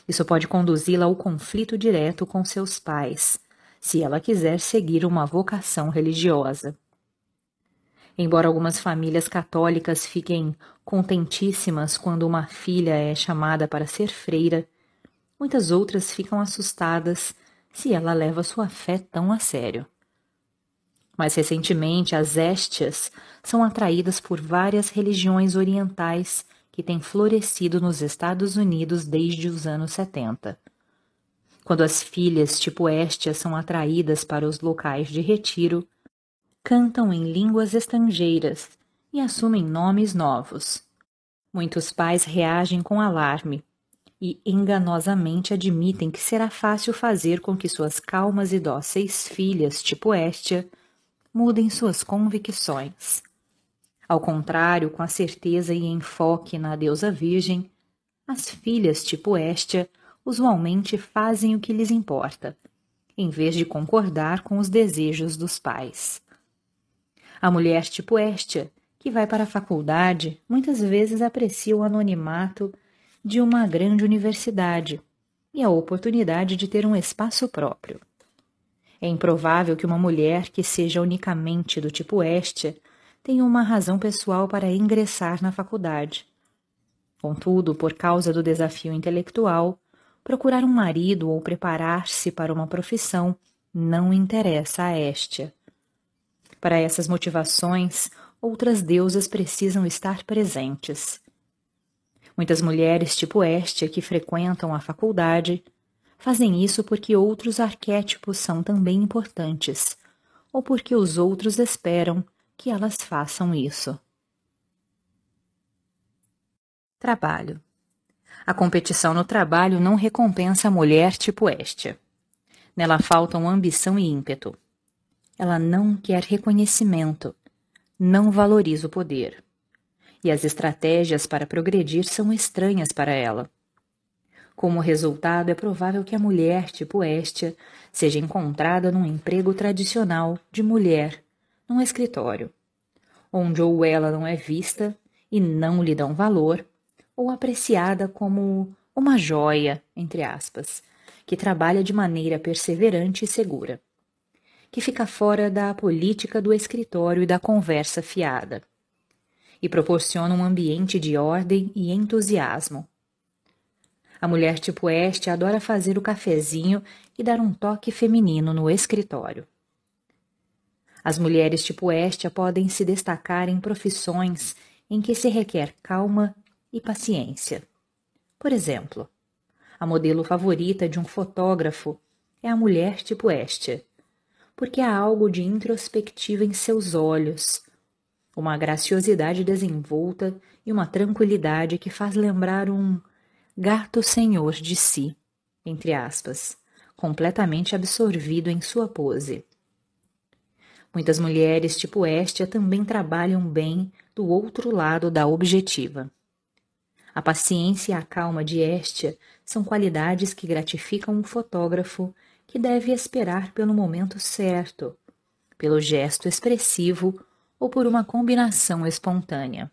Isso pode conduzi-la ao conflito direto com seus pais, se ela quiser seguir uma vocação religiosa. Embora algumas famílias católicas fiquem contentíssimas quando uma filha é chamada para ser freira, muitas outras ficam assustadas se ela leva sua fé tão a sério. Mais recentemente, as Estias são atraídas por várias religiões orientais que têm florescido nos Estados Unidos desde os anos 70. Quando as filhas tipo Estia são atraídas para os locais de retiro, cantam em línguas estrangeiras e assumem nomes novos. Muitos pais reagem com alarme e enganosamente admitem que será fácil fazer com que suas calmas e dóceis filhas tipo Estia mudem suas convicções. Ao contrário, com a certeza e enfoque na deusa virgem, as filhas tipo Estia usualmente fazem o que lhes importa, em vez de concordar com os desejos dos pais. A mulher tipo Estia, que vai para a faculdade, muitas vezes aprecia o anonimato de uma grande universidade e a oportunidade de ter um espaço próprio. É improvável que uma mulher que seja unicamente do tipo Estia tenha uma razão pessoal para ingressar na faculdade. Contudo, por causa do desafio intelectual, procurar um marido ou preparar-se para uma profissão não interessa a Estia. Para essas motivações, outras deusas precisam estar presentes. Muitas mulheres tipo Estia que frequentam a faculdade fazem isso porque outros arquétipos são também importantes, ou porque os outros esperam que elas façam isso. Trabalho. A competição no trabalho não recompensa a mulher tipo Estia. Nela faltam ambição e ímpeto. Ela não quer reconhecimento, não valoriza o poder. E as estratégias para progredir são estranhas para ela. Como resultado, é provável que a mulher tipo Estia seja encontrada num emprego tradicional de mulher, num escritório, onde ou ela não é vista e não lhe dão valor, ou apreciada como uma joia, entre aspas, que trabalha de maneira perseverante e segura, que fica fora da política do escritório e da conversa fiada, e proporciona um ambiente de ordem e entusiasmo a mulher tipo este adora fazer o cafezinho e dar um toque feminino no escritório. As mulheres tipo Estia podem se destacar em profissões em que se requer calma e paciência. Por exemplo, a modelo favorita de um fotógrafo é a mulher tipo Estia, porque há algo de introspectiva em seus olhos, uma graciosidade desenvolta e uma tranquilidade que faz lembrar um gato senhor de si, entre aspas, completamente absorvido em sua pose. Muitas mulheres tipo Estia também trabalham bem do outro lado da objetiva. A paciência e a calma de Estia são qualidades que gratificam um fotógrafo que deve esperar pelo momento certo, pelo gesto expressivo ou por uma combinação espontânea.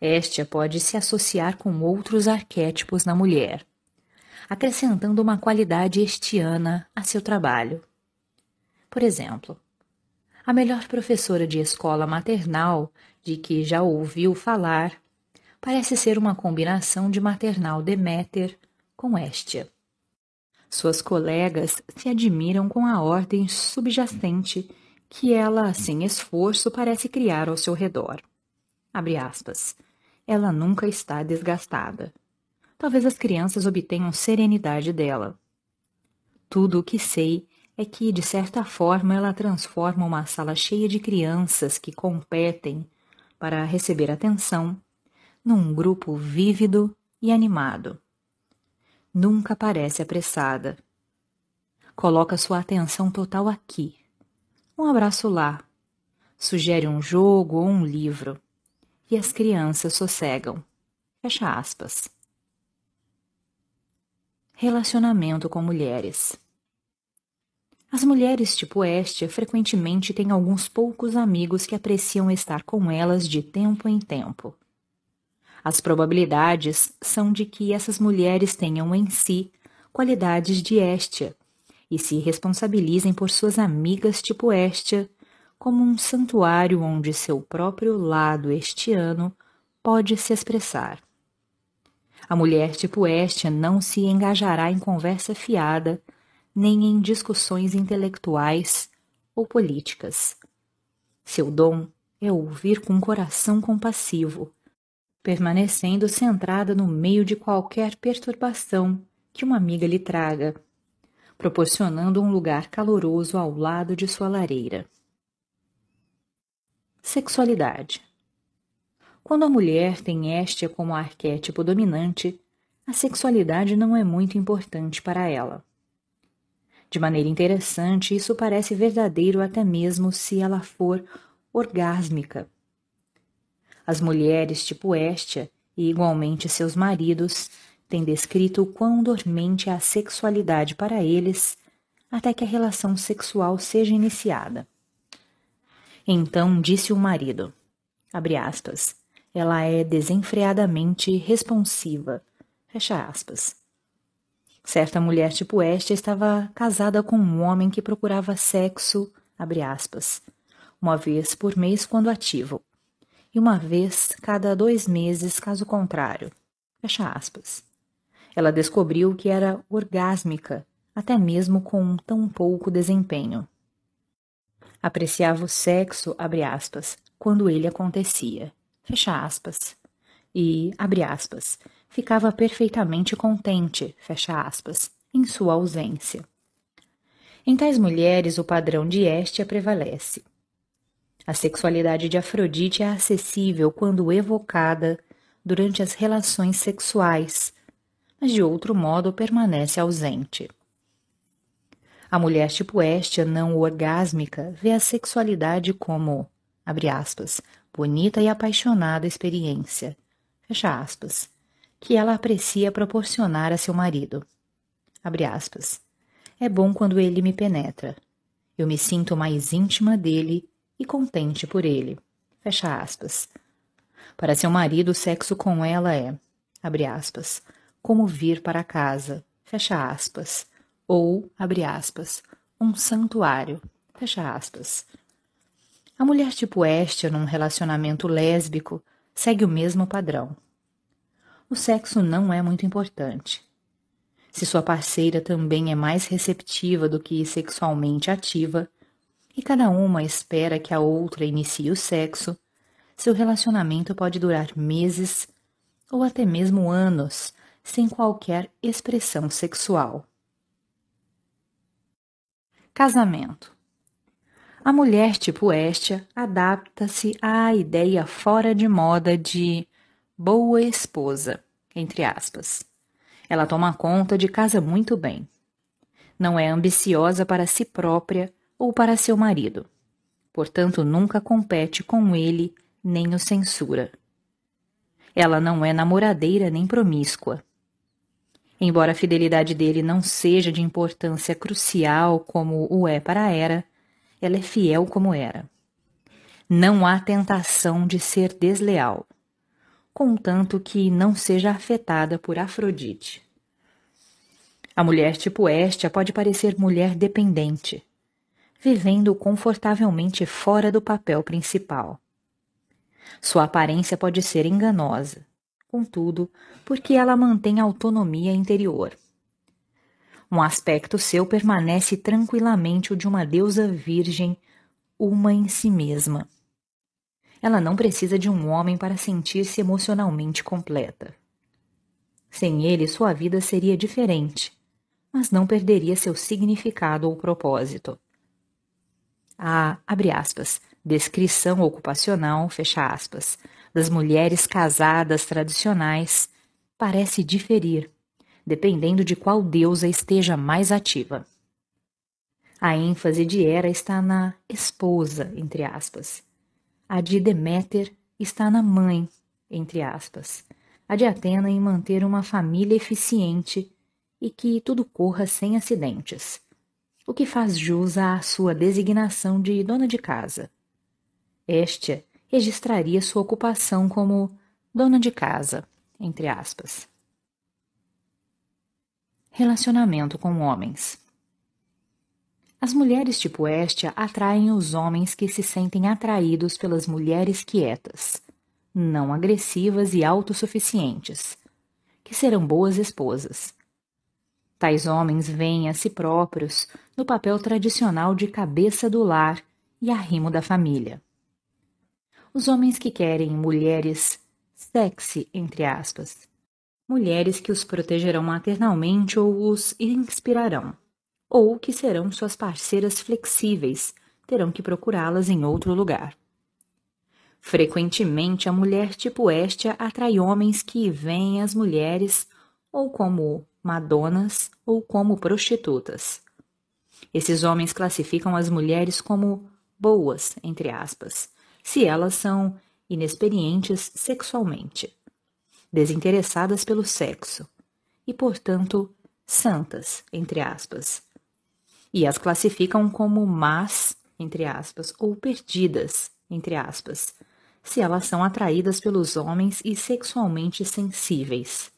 Estia pode se associar com outros arquétipos na mulher, acrescentando uma qualidade estiana a seu trabalho. Por exemplo, a melhor professora de escola maternal de que já ouviu falar parece ser uma combinação de maternal Deméter com Estia. Suas colegas se admiram com a ordem subjacente que ela, sem esforço, parece criar ao seu redor. Abre aspas ela nunca está desgastada. Talvez as crianças obtenham serenidade dela. Tudo o que sei é que, de certa forma, ela transforma uma sala cheia de crianças que competem para receber atenção num grupo vívido e animado. Nunca parece apressada. Coloca sua atenção total aqui. Um abraço lá. Sugere um jogo ou um livro e as crianças sossegam. Fecha aspas. Relacionamento com mulheres. As mulheres tipo Estia frequentemente têm alguns poucos amigos que apreciam estar com elas de tempo em tempo. As probabilidades são de que essas mulheres tenham em si qualidades de Estia e se responsabilizem por suas amigas tipo Estia como um santuário onde seu próprio lado estiano pode se expressar. A mulher tipo Estia não se engajará em conversa fiada, nem em discussões intelectuais ou políticas. Seu dom é ouvir com coração compassivo, permanecendo centrada no meio de qualquer perturbação que uma amiga lhe traga, proporcionando um lugar caloroso ao lado de sua lareira. Sexualidade. Quando a mulher tem Estia como arquétipo dominante, a sexualidade não é muito importante para ela. De maneira interessante, isso parece verdadeiro até mesmo se ela for orgásmica. As mulheres tipo Estia, e igualmente seus maridos, têm descrito o quão dormente é a sexualidade para eles até que a relação sexual seja iniciada. Então disse o marido, aspas, ela é desenfreadamente responsiva, fecha aspas. Certa mulher tipo esta estava casada com um homem que procurava sexo, abre aspas, uma vez por mês quando ativo, e uma vez cada dois meses caso contrário, fecha aspas. Ela descobriu que era orgásmica, até mesmo com tão pouco desempenho. Apreciava o sexo, abre aspas, quando ele acontecia, fecha aspas. E, abre aspas, ficava perfeitamente contente, fecha aspas, em sua ausência. Em tais mulheres, o padrão de Héstia prevalece. A sexualidade de Afrodite é acessível quando evocada durante as relações sexuais, mas de outro modo permanece ausente. A mulher tipo Héstia não orgásmica vê a sexualidade como, abre aspas, bonita e apaixonada experiência, fecha aspas, que ela aprecia proporcionar a seu marido. Abre aspas. É bom quando ele me penetra. Eu me sinto mais íntima dele e contente por ele. Fecha aspas. Para seu marido, o sexo com ela é, abre aspas, como vir para casa, fecha aspas, ou, abre aspas, um santuário, fecha aspas. A mulher tipo Estia, num relacionamento lésbico, segue o mesmo padrão. O sexo não é muito importante. Se sua parceira também é mais receptiva do que sexualmente ativa, e cada uma espera que a outra inicie o sexo, seu relacionamento pode durar meses ou até mesmo anos sem qualquer expressão sexual. Casamento a mulher tipo Estia adapta-se à ideia fora de moda de boa esposa, entre aspas. Ela toma conta de casa muito bem. Não é ambiciosa para si própria ou para seu marido. Portanto, nunca compete com ele nem o censura. Ela não é namoradeira nem promíscua. Embora a fidelidade dele não seja de importância crucial como o é para a Era, ela é fiel como era. Não há tentação de ser desleal, contanto que não seja afetada por Afrodite. A mulher tipo Estia pode parecer mulher dependente, vivendo confortavelmente fora do papel principal. Sua aparência pode ser enganosa, contudo, porque ela mantém autonomia interior. Um aspecto seu permanece tranquilamente o de uma deusa virgem, uma em si mesma. Ela não precisa de um homem para sentir-se emocionalmente completa. Sem ele, sua vida seria diferente, mas não perderia seu significado ou propósito. A, abre aspas, descrição ocupacional, fecha aspas, das mulheres casadas tradicionais parece diferir dependendo de qual deusa esteja mais ativa. A ênfase de Hera está na esposa, entre aspas. A de Deméter está na mãe, entre aspas. A de Atena em manter uma família eficiente e que tudo corra sem acidentes, o que faz jus à sua designação de dona de casa. Estia registraria sua ocupação como dona de casa, entre aspas. Relacionamento com homens. As mulheres tipo Estia atraem os homens que se sentem atraídos pelas mulheres quietas, não agressivas e autossuficientes, que serão boas esposas. Tais homens veem a si próprios no papel tradicional de cabeça do lar e arrimo da família. Os homens que querem mulheres sexy, entre aspas, mulheres que os protegerão maternalmente ou os inspirarão, ou que serão suas parceiras flexíveis, terão que procurá-las em outro lugar. Frequentemente, a mulher tipo Estia atrai homens que veem as mulheres ou como madonas ou como prostitutas. Esses homens classificam as mulheres como boas, entre aspas, se elas são inexperientes sexualmente desinteressadas pelo sexo e, portanto, santas, entre aspas. E as classificam como más, entre aspas, ou perdidas, entre aspas, se elas são atraídas pelos homens e sexualmente sensíveis.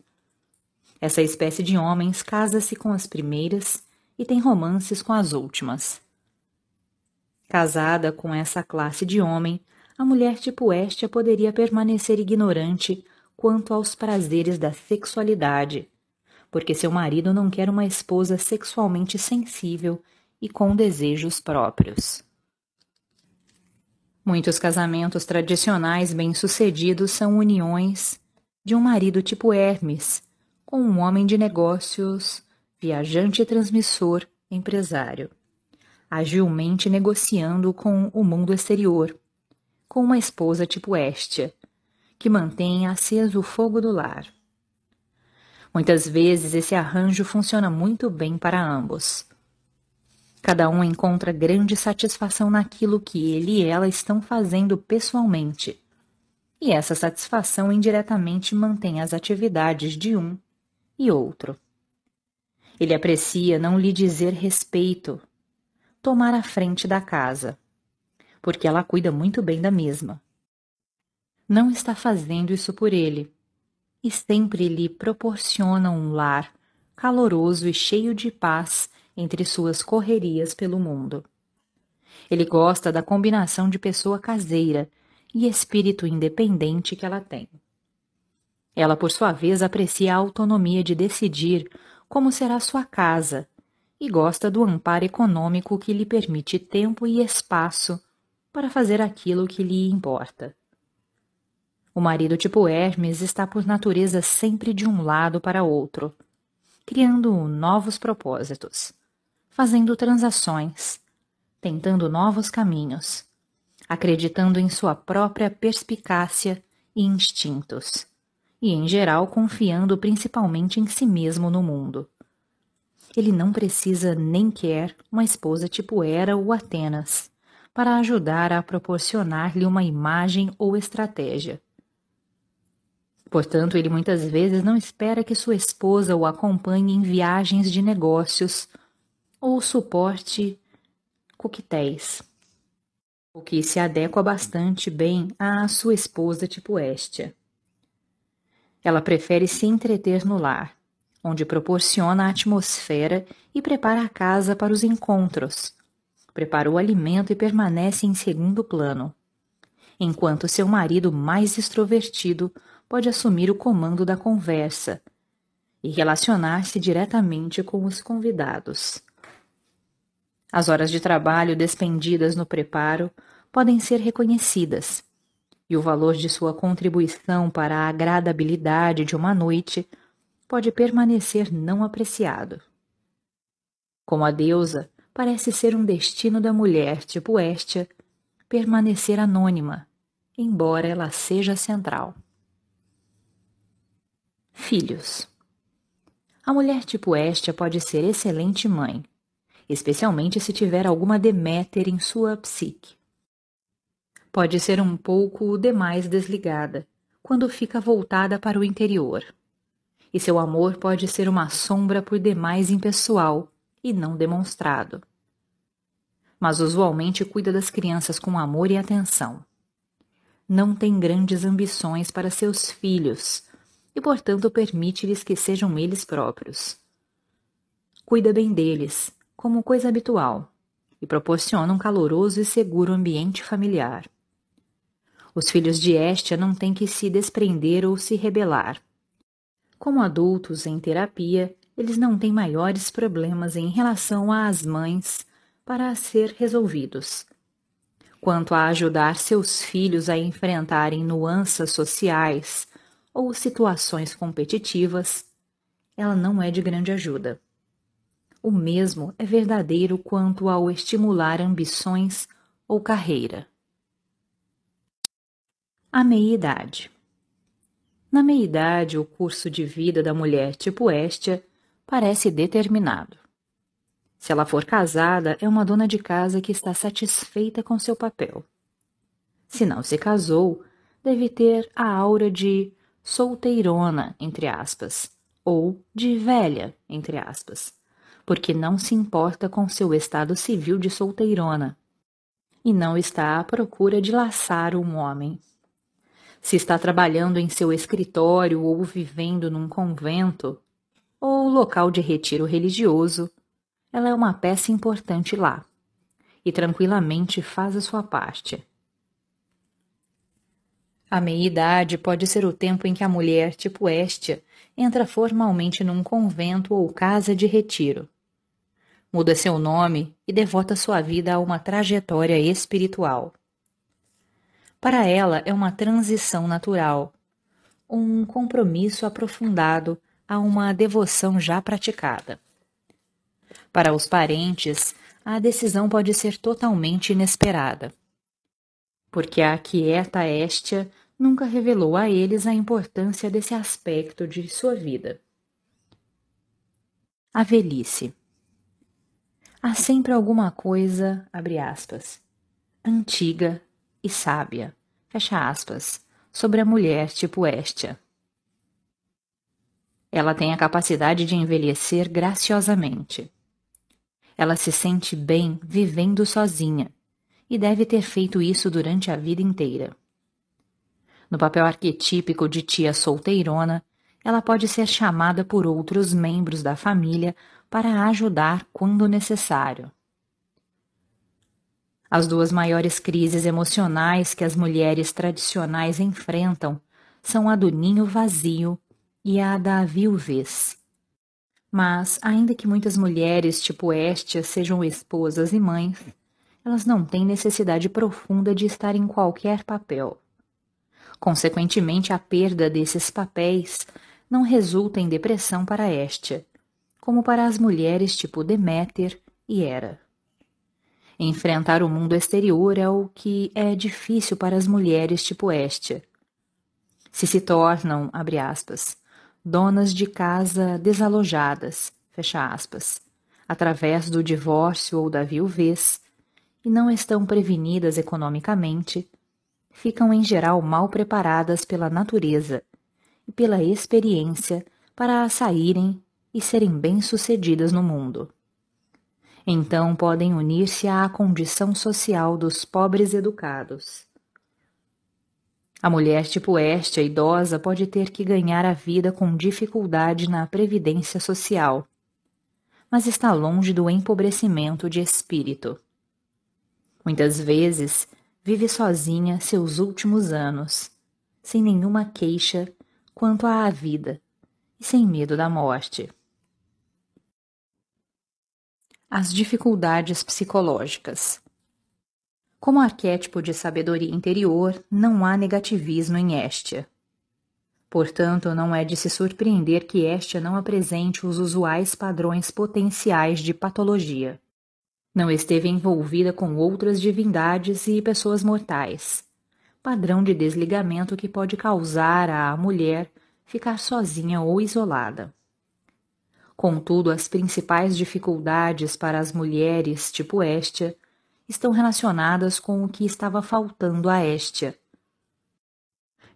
Essa espécie de homens casa-se com as primeiras e tem romances com as últimas. Casada com essa classe de homem, a mulher tipo Estia poderia permanecer ignorante quanto aos prazeres da sexualidade, porque seu marido não quer uma esposa sexualmente sensível e com desejos próprios. Muitos casamentos tradicionais bem-sucedidos são uniões de um marido tipo Hermes com um homem de negócios viajante transmissor, empresário, agilmente negociando com o mundo exterior, com uma esposa tipo Estia, que mantém aceso o fogo do lar. Muitas vezes esse arranjo funciona muito bem para ambos. Cada um encontra grande satisfação naquilo que ele e ela estão fazendo pessoalmente. E essa satisfação indiretamente mantém as atividades de um e outro. Ele aprecia não lhe dizer respeito, tomar a frente da casa, porque ela cuida muito bem da mesma. Não está fazendo isso por ele, e sempre lhe proporciona um lar caloroso e cheio de paz entre suas correrias pelo mundo. Ele gosta da combinação de pessoa caseira e espírito independente que ela tem. Ela, por sua vez, aprecia a autonomia de decidir como será sua casa e gosta do amparo econômico que lhe permite tempo e espaço para fazer aquilo que lhe importa. O marido tipo Hermes está por natureza sempre de um lado para outro, criando novos propósitos, fazendo transações, tentando novos caminhos, acreditando em sua própria perspicácia e instintos, e em geral confiando principalmente em si mesmo no mundo. Ele não precisa nem quer uma esposa tipo Hera ou Atenas para ajudar a proporcionar-lhe uma imagem ou estratégia Portanto, ele muitas vezes não espera que sua esposa o acompanhe em viagens de negócios ou suporte coquetéis, o que se adequa bastante bem à sua esposa tipo Estia. Ela prefere se entreter no lar, onde proporciona a atmosfera e prepara a casa para os encontros, prepara o alimento e permanece em segundo plano, enquanto seu marido mais extrovertido pode assumir o comando da conversa e relacionar-se diretamente com os convidados. As horas de trabalho despendidas no preparo podem ser reconhecidas, e o valor de sua contribuição para a agradabilidade de uma noite pode permanecer não apreciado. Como a deusa, parece ser um destino da mulher tipo Estia permanecer anônima, embora ela seja central. Filhos. A mulher tipo Estia pode ser excelente mãe, especialmente se tiver alguma Deméter em sua psique. Pode ser um pouco demais desligada, quando fica voltada para o interior. E seu amor pode ser uma sombra por demais impessoal e não demonstrado. Mas usualmente cuida das crianças com amor e atenção. Não tem grandes ambições para seus filhos, e, portanto, permite-lhes que sejam eles próprios. Cuida bem deles, como coisa habitual, e proporciona um caloroso e seguro ambiente familiar. Os filhos de Estia não têm que se desprender ou se rebelar. Como adultos em terapia, eles não têm maiores problemas em relação às mães para ser resolvidos. Quanto a ajudar seus filhos a enfrentarem nuances sociais ou situações competitivas, ela não é de grande ajuda. O mesmo é verdadeiro quanto ao estimular ambições ou carreira. A meia-idade. Na meia-idade, o curso de vida da mulher tipo Estia parece determinado. Se ela for casada, é uma dona de casa que está satisfeita com seu papel. Se não se casou, deve ter a aura de solteirona, entre aspas, ou de velha, entre aspas, porque não se importa com seu estado civil de solteirona e não está à procura de laçar um homem. Se está trabalhando em seu escritório ou vivendo num convento ou local de retiro religioso, ela é uma peça importante lá e tranquilamente faz a sua parte. A meia-idade pode ser o tempo em que a mulher, tipo Estia, entra formalmente num convento ou casa de retiro. Muda seu nome e devota sua vida a uma trajetória espiritual. Para ela é uma transição natural, um compromisso aprofundado a uma devoção já praticada. Para os parentes, a decisão pode ser totalmente inesperada. Porque a quieta Estia nunca revelou a eles a importância desse aspecto de sua vida. A velhice. Há sempre alguma coisa, abre aspas, antiga e sábia, fecha aspas, sobre a mulher tipo Estia. Ela tem a capacidade de envelhecer graciosamente. Ela se sente bem vivendo sozinha e deve ter feito isso durante a vida inteira. No papel arquetípico de tia solteirona, ela pode ser chamada por outros membros da família para ajudar quando necessário. As duas maiores crises emocionais que as mulheres tradicionais enfrentam são a do ninho vazio e a da viuvez. Mas, ainda que muitas mulheres tipo Estia sejam esposas e mães, elas não têm necessidade profunda de estar em qualquer papel. Consequentemente, a perda desses papéis não resulta em depressão para Estia, como para as mulheres tipo Deméter e Hera. Enfrentar o mundo exterior é o que é difícil para as mulheres tipo Estia. Se se tornam, abre aspas, donas de casa desalojadas, fecha aspas, através do divórcio ou da viuvez, e não estão prevenidas economicamente, ficam em geral mal preparadas pela natureza e pela experiência para saírem e serem bem-sucedidas no mundo. Então podem unir-se à condição social dos pobres educados. A mulher tipo esta, idosa, pode ter que ganhar a vida com dificuldade na previdência social, mas está longe do empobrecimento de espírito. Muitas vezes vive sozinha seus últimos anos, sem nenhuma queixa quanto à vida e sem medo da morte. As dificuldades psicológicas. Como arquétipo de sabedoria interior, não há negativismo em Estia. Portanto, não é de se surpreender que Estia não apresente os usuais padrões potenciais de patologia. Não esteve envolvida com outras divindades e pessoas mortais. Padrão de desligamento que pode causar à mulher ficar sozinha ou isolada. Contudo, as principais dificuldades para as mulheres tipo Estia estão relacionadas com o que estava faltando a Estia.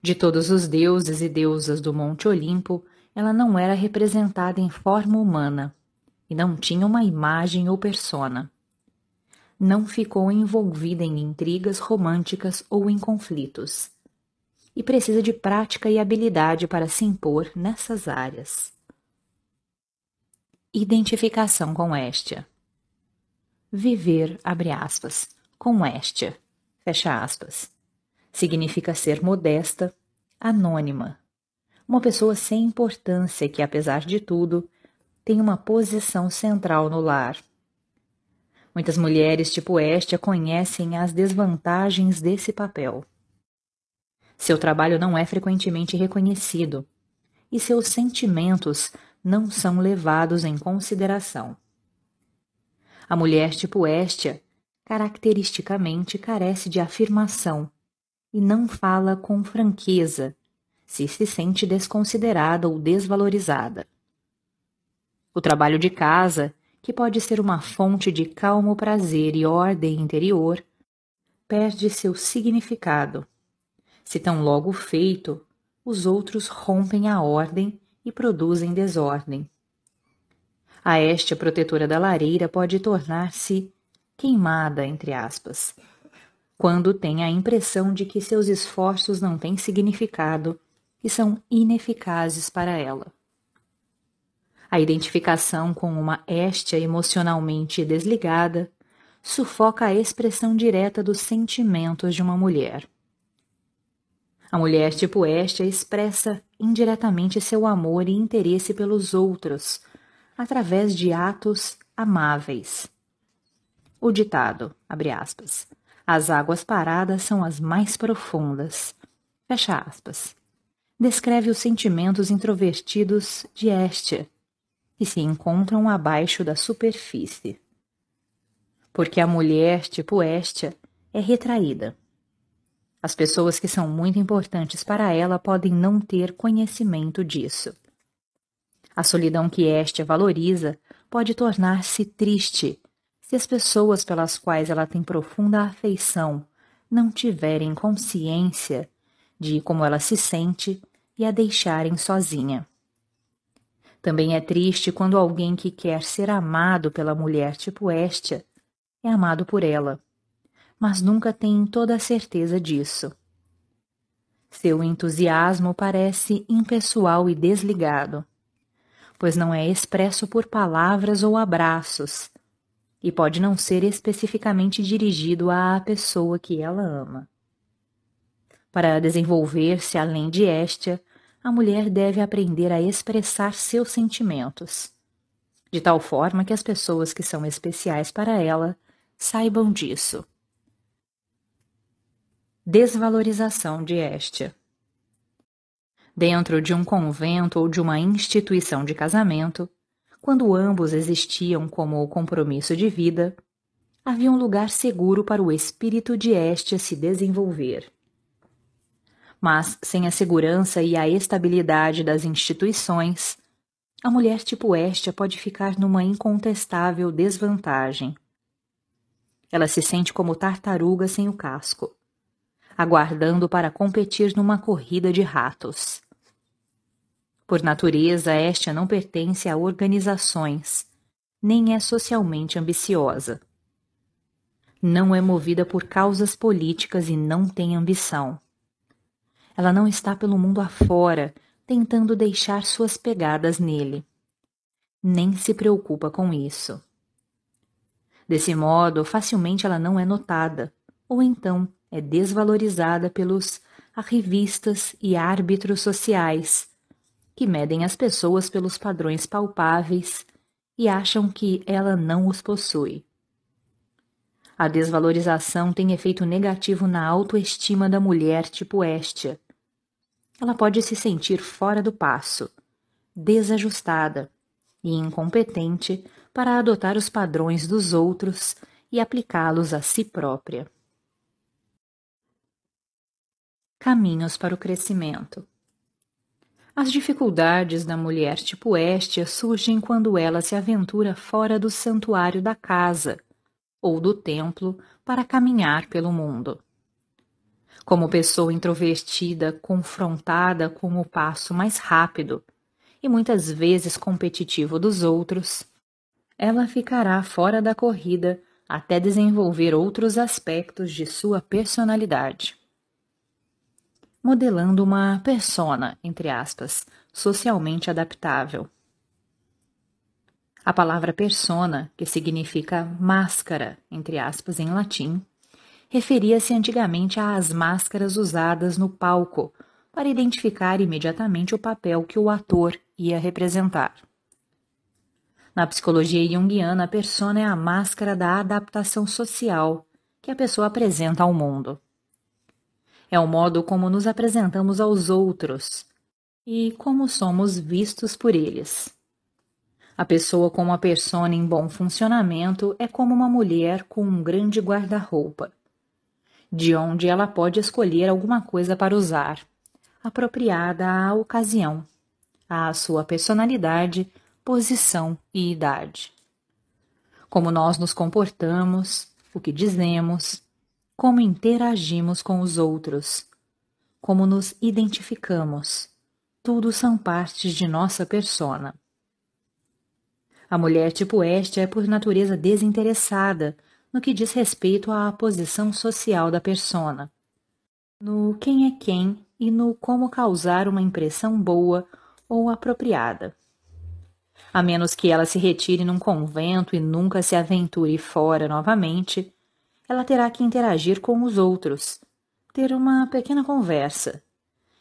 De todos os deuses e deusas do Monte Olimpo, ela não era representada em forma humana e não tinha uma imagem ou persona. Não ficou envolvida em intrigas românticas ou em conflitos. E precisa de prática e habilidade para se impor nessas áreas. Identificação com Estia viver, abre aspas, com Estia, fecha aspas. Significa ser modesta, anônima, uma pessoa sem importância que, apesar de tudo, tem uma posição central no lar. Muitas mulheres tipo Estia conhecem as desvantagens desse papel. Seu trabalho não é frequentemente reconhecido e seus sentimentos não são levados em consideração. A mulher tipo Estia, caracteristicamente, carece de afirmação e não fala com franqueza se se sente desconsiderada ou desvalorizada. O trabalho de casa, que pode ser uma fonte de calmo prazer e ordem interior, perde seu significado. Se tão logo feito, os outros rompem a ordem e produzem desordem. A Estia protetora da lareira pode tornar-se queimada, entre aspas, quando tem a impressão de que seus esforços não têm significado e são ineficazes para ela. A identificação com uma Estia emocionalmente desligada sufoca a expressão direta dos sentimentos de uma mulher. A mulher tipo Estia expressa indiretamente seu amor e interesse pelos outros, através de atos amáveis. O ditado, abre aspas, as águas paradas são as mais profundas, fecha aspas, descreve os sentimentos introvertidos de Estia que se encontram abaixo da superfície. Porque a mulher tipo Estia é retraída. As pessoas que são muito importantes para ela podem não ter conhecimento disso. A solidão que Estia valoriza pode tornar-se triste se as pessoas pelas quais ela tem profunda afeição não tiverem consciência de como ela se sente e a deixarem sozinha. Também é triste quando alguém que quer ser amado pela mulher tipo Estia é amado por ela, mas nunca tem toda a certeza disso. Seu entusiasmo parece impessoal e desligado, pois não é expresso por palavras ou abraços, e pode não ser especificamente dirigido à pessoa que ela ama. Para desenvolver-se além de Estia, a mulher deve aprender a expressar seus sentimentos, de tal forma que as pessoas que são especiais para ela saibam disso. Desvalorização de Estia Dentro de um convento ou de uma instituição de casamento, quando ambos existiam como compromisso de vida, havia um lugar seguro para o espírito de Estia se desenvolver. Mas, sem a segurança e a estabilidade das instituições, a mulher tipo Estia pode ficar numa incontestável desvantagem. Ela se sente como tartaruga sem o casco, aguardando para competir numa corrida de ratos. Por natureza, Estia não pertence a organizações, nem é socialmente ambiciosa. Não é movida por causas políticas e não tem ambição. Ela não está pelo mundo afora, tentando deixar suas pegadas nele. Nem se preocupa com isso. Desse modo, facilmente ela não é notada, ou então é desvalorizada pelos arrivistas e árbitros sociais, que medem as pessoas pelos padrões palpáveis e acham que ela não os possui. A desvalorização tem efeito negativo na autoestima da mulher tipo Estia, ela pode se sentir fora do passo, desajustada e incompetente para adotar os padrões dos outros e aplicá-los a si própria. Caminhos para o crescimento. As dificuldades da mulher tipo Estia surgem quando ela se aventura fora do santuário da casa ou do templo para caminhar pelo mundo. Como pessoa introvertida, confrontada com o passo mais rápido e muitas vezes competitivo dos outros, ela ficará fora da corrida até desenvolver outros aspectos de sua personalidade. Modelando uma persona, entre aspas, socialmente adaptável. A palavra persona, que significa máscara, entre aspas, em latim, referia-se antigamente às máscaras usadas no palco para identificar imediatamente o papel que o ator ia representar. Na psicologia junguiana, a persona é a máscara da adaptação social que a pessoa apresenta ao mundo. É o modo como nos apresentamos aos outros e como somos vistos por eles. A pessoa com uma persona em bom funcionamento é como uma mulher com um grande guarda-roupa de onde ela pode escolher alguma coisa para usar, apropriada à ocasião, à sua personalidade, posição e idade. Como nós nos comportamos, o que dizemos, como interagimos com os outros, como nos identificamos, tudo são partes de nossa persona. A mulher tipo este é por natureza desinteressada no que diz respeito à posição social da persona, no quem é quem e no como causar uma impressão boa ou apropriada. A menos que ela se retire num convento e nunca se aventure fora novamente, ela terá que interagir com os outros, ter uma pequena conversa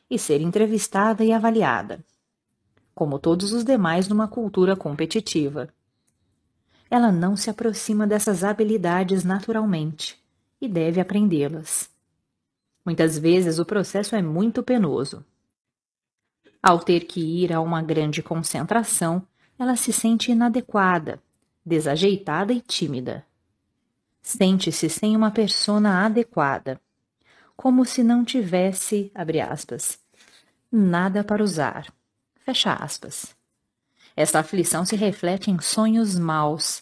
e ser entrevistada e avaliada, como todos os demais numa cultura competitiva ela não se aproxima dessas habilidades naturalmente e deve aprendê-las. Muitas vezes o processo é muito penoso. Ao ter que ir a uma grande concentração, ela se sente inadequada, desajeitada e tímida. Sente-se sem uma persona adequada, como se não tivesse, abre aspas, nada para usar. Fecha aspas. Esta aflição se reflete em sonhos maus,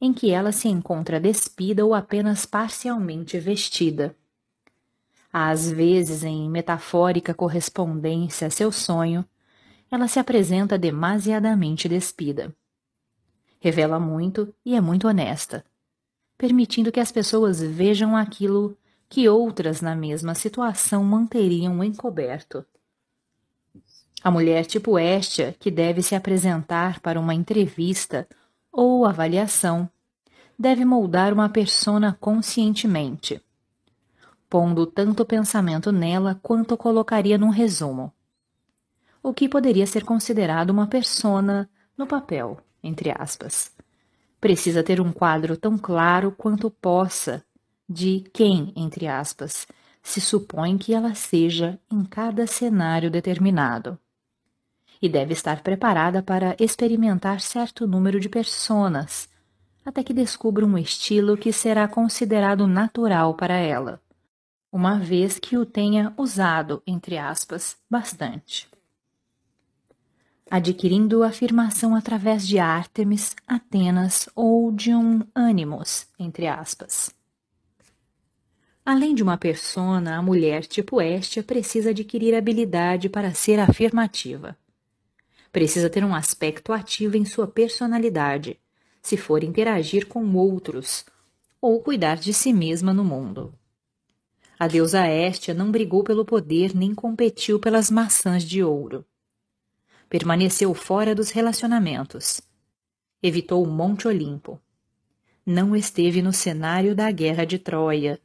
em que ela se encontra despida ou apenas parcialmente vestida. Às vezes, em metafórica correspondência a seu sonho, ela se apresenta demasiadamente despida. Revela muito e é muito honesta, permitindo que as pessoas vejam aquilo que outras na mesma situação manteriam encoberto. A mulher tipo esta, que deve se apresentar para uma entrevista ou avaliação, deve moldar uma persona conscientemente, pondo tanto pensamento nela quanto colocaria num resumo. O que poderia ser considerado uma persona no papel, entre aspas. Precisa ter um quadro tão claro quanto possa de quem, entre aspas, se supõe que ela seja em cada cenário determinado e deve estar preparada para experimentar certo número de personas, até que descubra um estilo que será considerado natural para ela, uma vez que o tenha usado, entre aspas, bastante. Adquirindo afirmação através de Ártemis, Atenas ou de um ânimos, entre aspas. Além de uma persona, a mulher tipo Estia precisa adquirir habilidade para ser afirmativa. Precisa ter um aspecto ativo em sua personalidade, se for interagir com outros ou cuidar de si mesma no mundo. A deusa Estia não brigou pelo poder nem competiu pelas maçãs de ouro. Permaneceu fora dos relacionamentos. Evitou o Monte Olimpo. Não esteve no cenário da Guerra de Troia.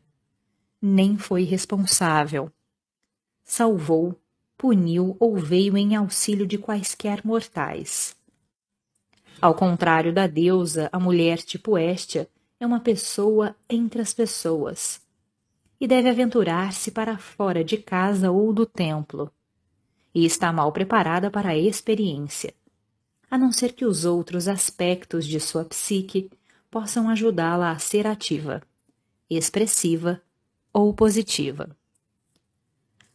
Nem foi responsável. Salvou puniu ou veio em auxílio de quaisquer mortais. Ao contrário da deusa, a mulher tipo Estia é uma pessoa entre as pessoas e deve aventurar-se para fora de casa ou do templo, e está mal preparada para a experiência, a não ser que os outros aspectos de sua psique possam ajudá-la a ser ativa, expressiva ou positiva.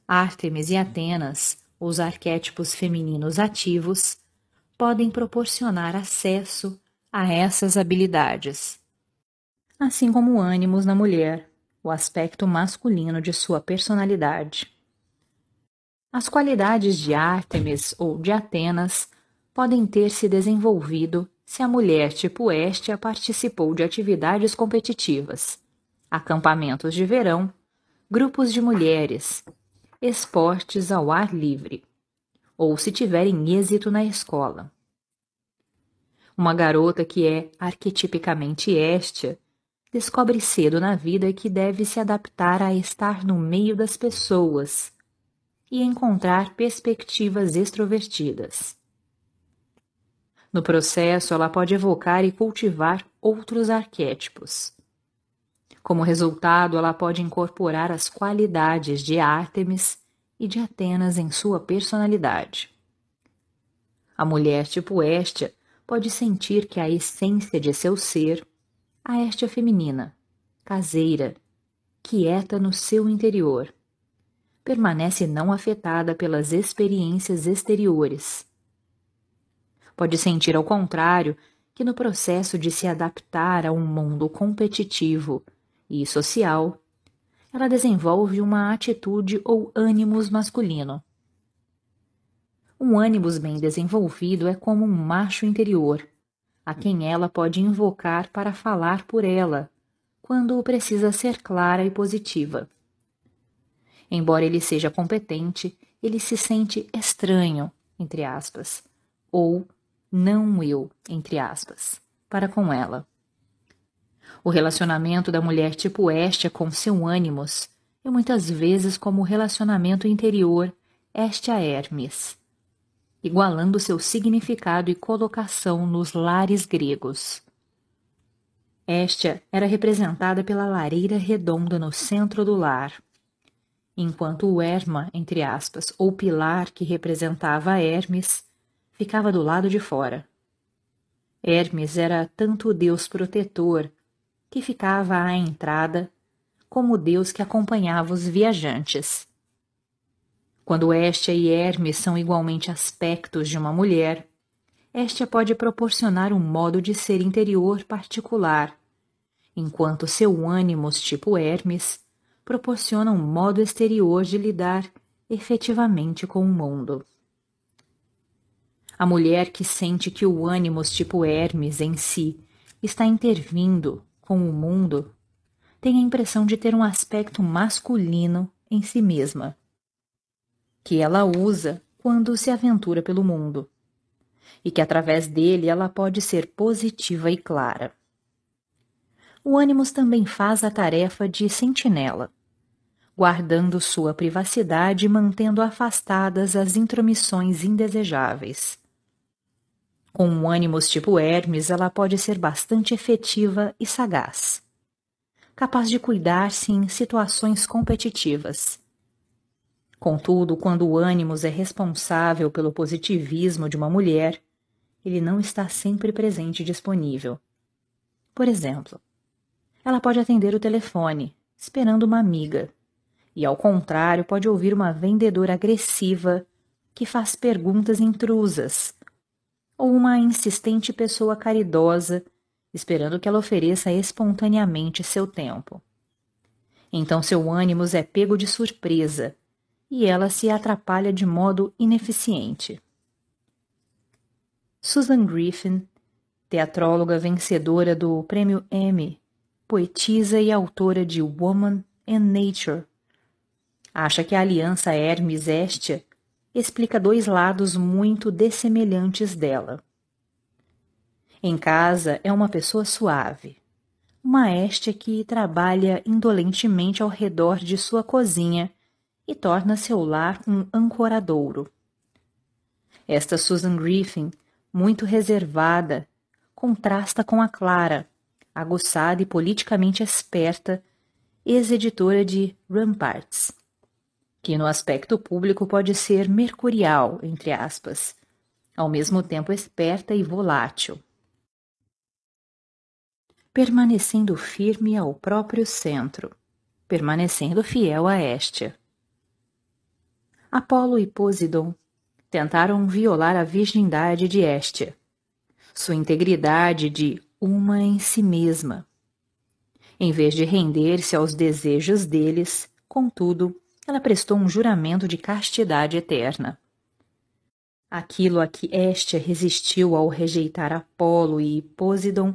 Ártemis e Atenas, os arquétipos femininos ativos, podem proporcionar acesso a essas habilidades. Assim como ânimos na mulher, o aspecto masculino de sua personalidade. As qualidades de Ártemis ou de Atenas podem ter se desenvolvido se a mulher tipo Estia participou de atividades competitivas, acampamentos de verão, grupos de mulheres, esportes ao ar livre, ou se tiverem êxito na escola. Uma garota que é arquetipicamente éstia descobre cedo na vida que deve se adaptar a estar no meio das pessoas e encontrar perspectivas extrovertidas. No processo, ela pode evocar e cultivar outros arquétipos, como resultado, ela pode incorporar as qualidades de Ártemis e de Atenas em sua personalidade. A mulher tipo Estia pode sentir que a essência de seu ser, a Estia feminina, caseira, quieta no seu interior, permanece não afetada pelas experiências exteriores. Pode sentir, ao contrário, que no processo de se adaptar a um mundo competitivo e social, ela desenvolve uma atitude ou ânimos masculino. Um ânimos bem desenvolvido é como um macho interior, a quem ela pode invocar para falar por ela, quando precisa ser clara e positiva. Embora ele seja competente, ele se sente estranho, entre aspas, ou não eu, entre aspas, para com ela. O relacionamento da mulher tipo Estia com seu ânimos é muitas vezes como o relacionamento interior Estia Hermes, igualando seu significado e colocação nos lares gregos. Estia era representada pela lareira redonda no centro do lar, enquanto o Herma, entre aspas, ou pilar que representava Hermes, ficava do lado de fora, Hermes era tanto o deus protetor, que ficava à entrada, como o deus que acompanhava os viajantes. Quando Estia e Hermes são igualmente aspectos de uma mulher, Estia pode proporcionar um modo de ser interior particular, enquanto seu ânimos tipo Hermes proporciona um modo exterior de lidar efetivamente com o mundo. A mulher que sente que o ânimos tipo Hermes em si está intervindo com o mundo tem a impressão de ter um aspecto masculino em si mesma, que ela usa quando se aventura pelo mundo, e que através dele ela pode ser positiva e clara. O ânimos também faz a tarefa de sentinela, guardando sua privacidade e mantendo afastadas as intromissões indesejáveis. Com um ânimos tipo Hermes, ela pode ser bastante efetiva e sagaz, capaz de cuidar-se em situações competitivas. Contudo, quando o ânimos é responsável pelo positivismo de uma mulher, ele não está sempre presente e disponível. Por exemplo, ela pode atender o telefone, esperando uma amiga, e ao contrário, pode ouvir uma vendedora agressiva que faz perguntas intrusas ou uma insistente pessoa caridosa, esperando que ela ofereça espontaneamente seu tempo. Então seu ânimo é pego de surpresa e ela se atrapalha de modo ineficiente. Susan Griffin, teatróloga vencedora do Prêmio Emmy, poetisa e autora de Woman and Nature, acha que a aliança Hermes-Hestia explica dois lados muito dessemelhantes dela. Em casa é uma pessoa suave, uma Estia que trabalha indolentemente ao redor de sua cozinha e torna seu lar um ancoradouro. Esta Susan Griffin, muito reservada, contrasta com a Clara, aguçada e politicamente esperta, ex-editora de Ramparts que no aspecto público pode ser mercurial, entre aspas, ao mesmo tempo esperta e volátil. Permanecendo firme ao próprio centro, permanecendo fiel a Estia. Apolo e Posidon tentaram violar a virgindade de Estia, sua integridade de uma em si mesma. Em vez de render-se aos desejos deles, contudo, ela prestou um juramento de castidade eterna. Aquilo a que Estia resistiu ao rejeitar Apolo e Posidon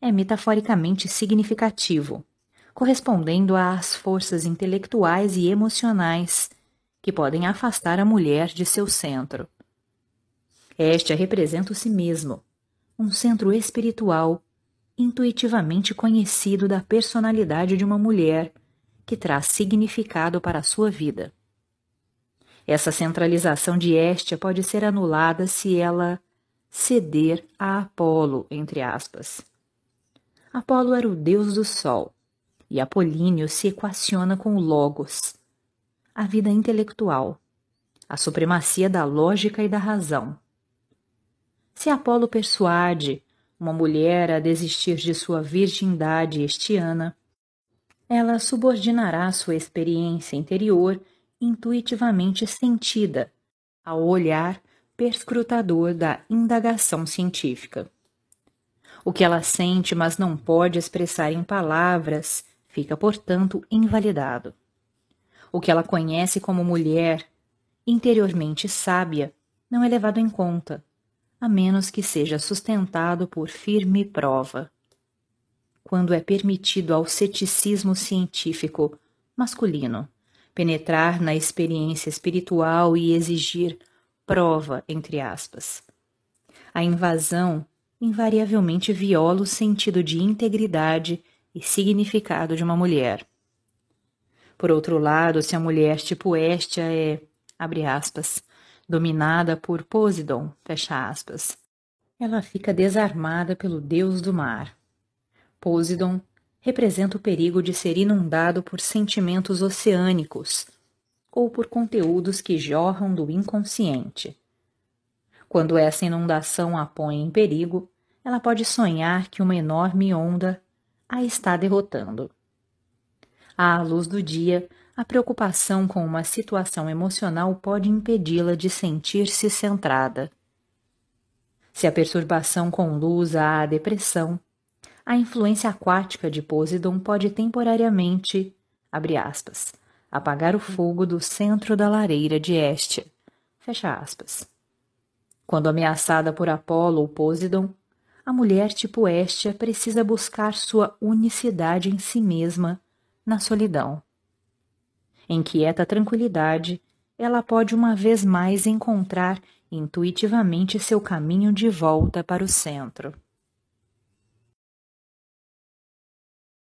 é metaforicamente significativo, correspondendo às forças intelectuais e emocionais que podem afastar a mulher de seu centro. Estia representa o si mesmo, um centro espiritual intuitivamente conhecido da personalidade de uma mulher que traz significado para a sua vida. Essa centralização de Estia pode ser anulada se ela ceder a Apolo, entre aspas. Apolo era o deus do sol, e Apolíneo se equaciona com o Logos, a vida intelectual, a supremacia da lógica e da razão. Se Apolo persuade uma mulher a desistir de sua virgindade estiana, ela subordinará sua experiência interior intuitivamente sentida ao olhar perscrutador da indagação científica. O que ela sente, mas não pode expressar em palavras, fica, portanto, invalidado. O que ela conhece como mulher, interiormente sábia, não é levado em conta, a menos que seja sustentado por firme prova quando é permitido ao ceticismo científico masculino penetrar na experiência espiritual e exigir prova, entre aspas. A invasão invariavelmente viola o sentido de integridade e significado de uma mulher. Por outro lado, se a mulher tipo Estia é, abre aspas, dominada por Posidon, fecha aspas, ela fica desarmada pelo deus do mar. Posidon representa o perigo de ser inundado por sentimentos oceânicos ou por conteúdos que jorram do inconsciente. Quando essa inundação a põe em perigo, ela pode sonhar que uma enorme onda a está derrotando. À luz do dia, a preocupação com uma situação emocional pode impedi-la de sentir-se centrada. Se a perturbação conduza à depressão, a influência aquática de Poseidon pode temporariamente, abre aspas, apagar o fogo do centro da lareira de Hestia, fecha aspas. Quando ameaçada por Apolo ou Poseidon, a mulher tipo Hestia precisa buscar sua unicidade em si mesma na solidão. Em quieta tranquilidade, ela pode uma vez mais encontrar intuitivamente seu caminho de volta para o centro.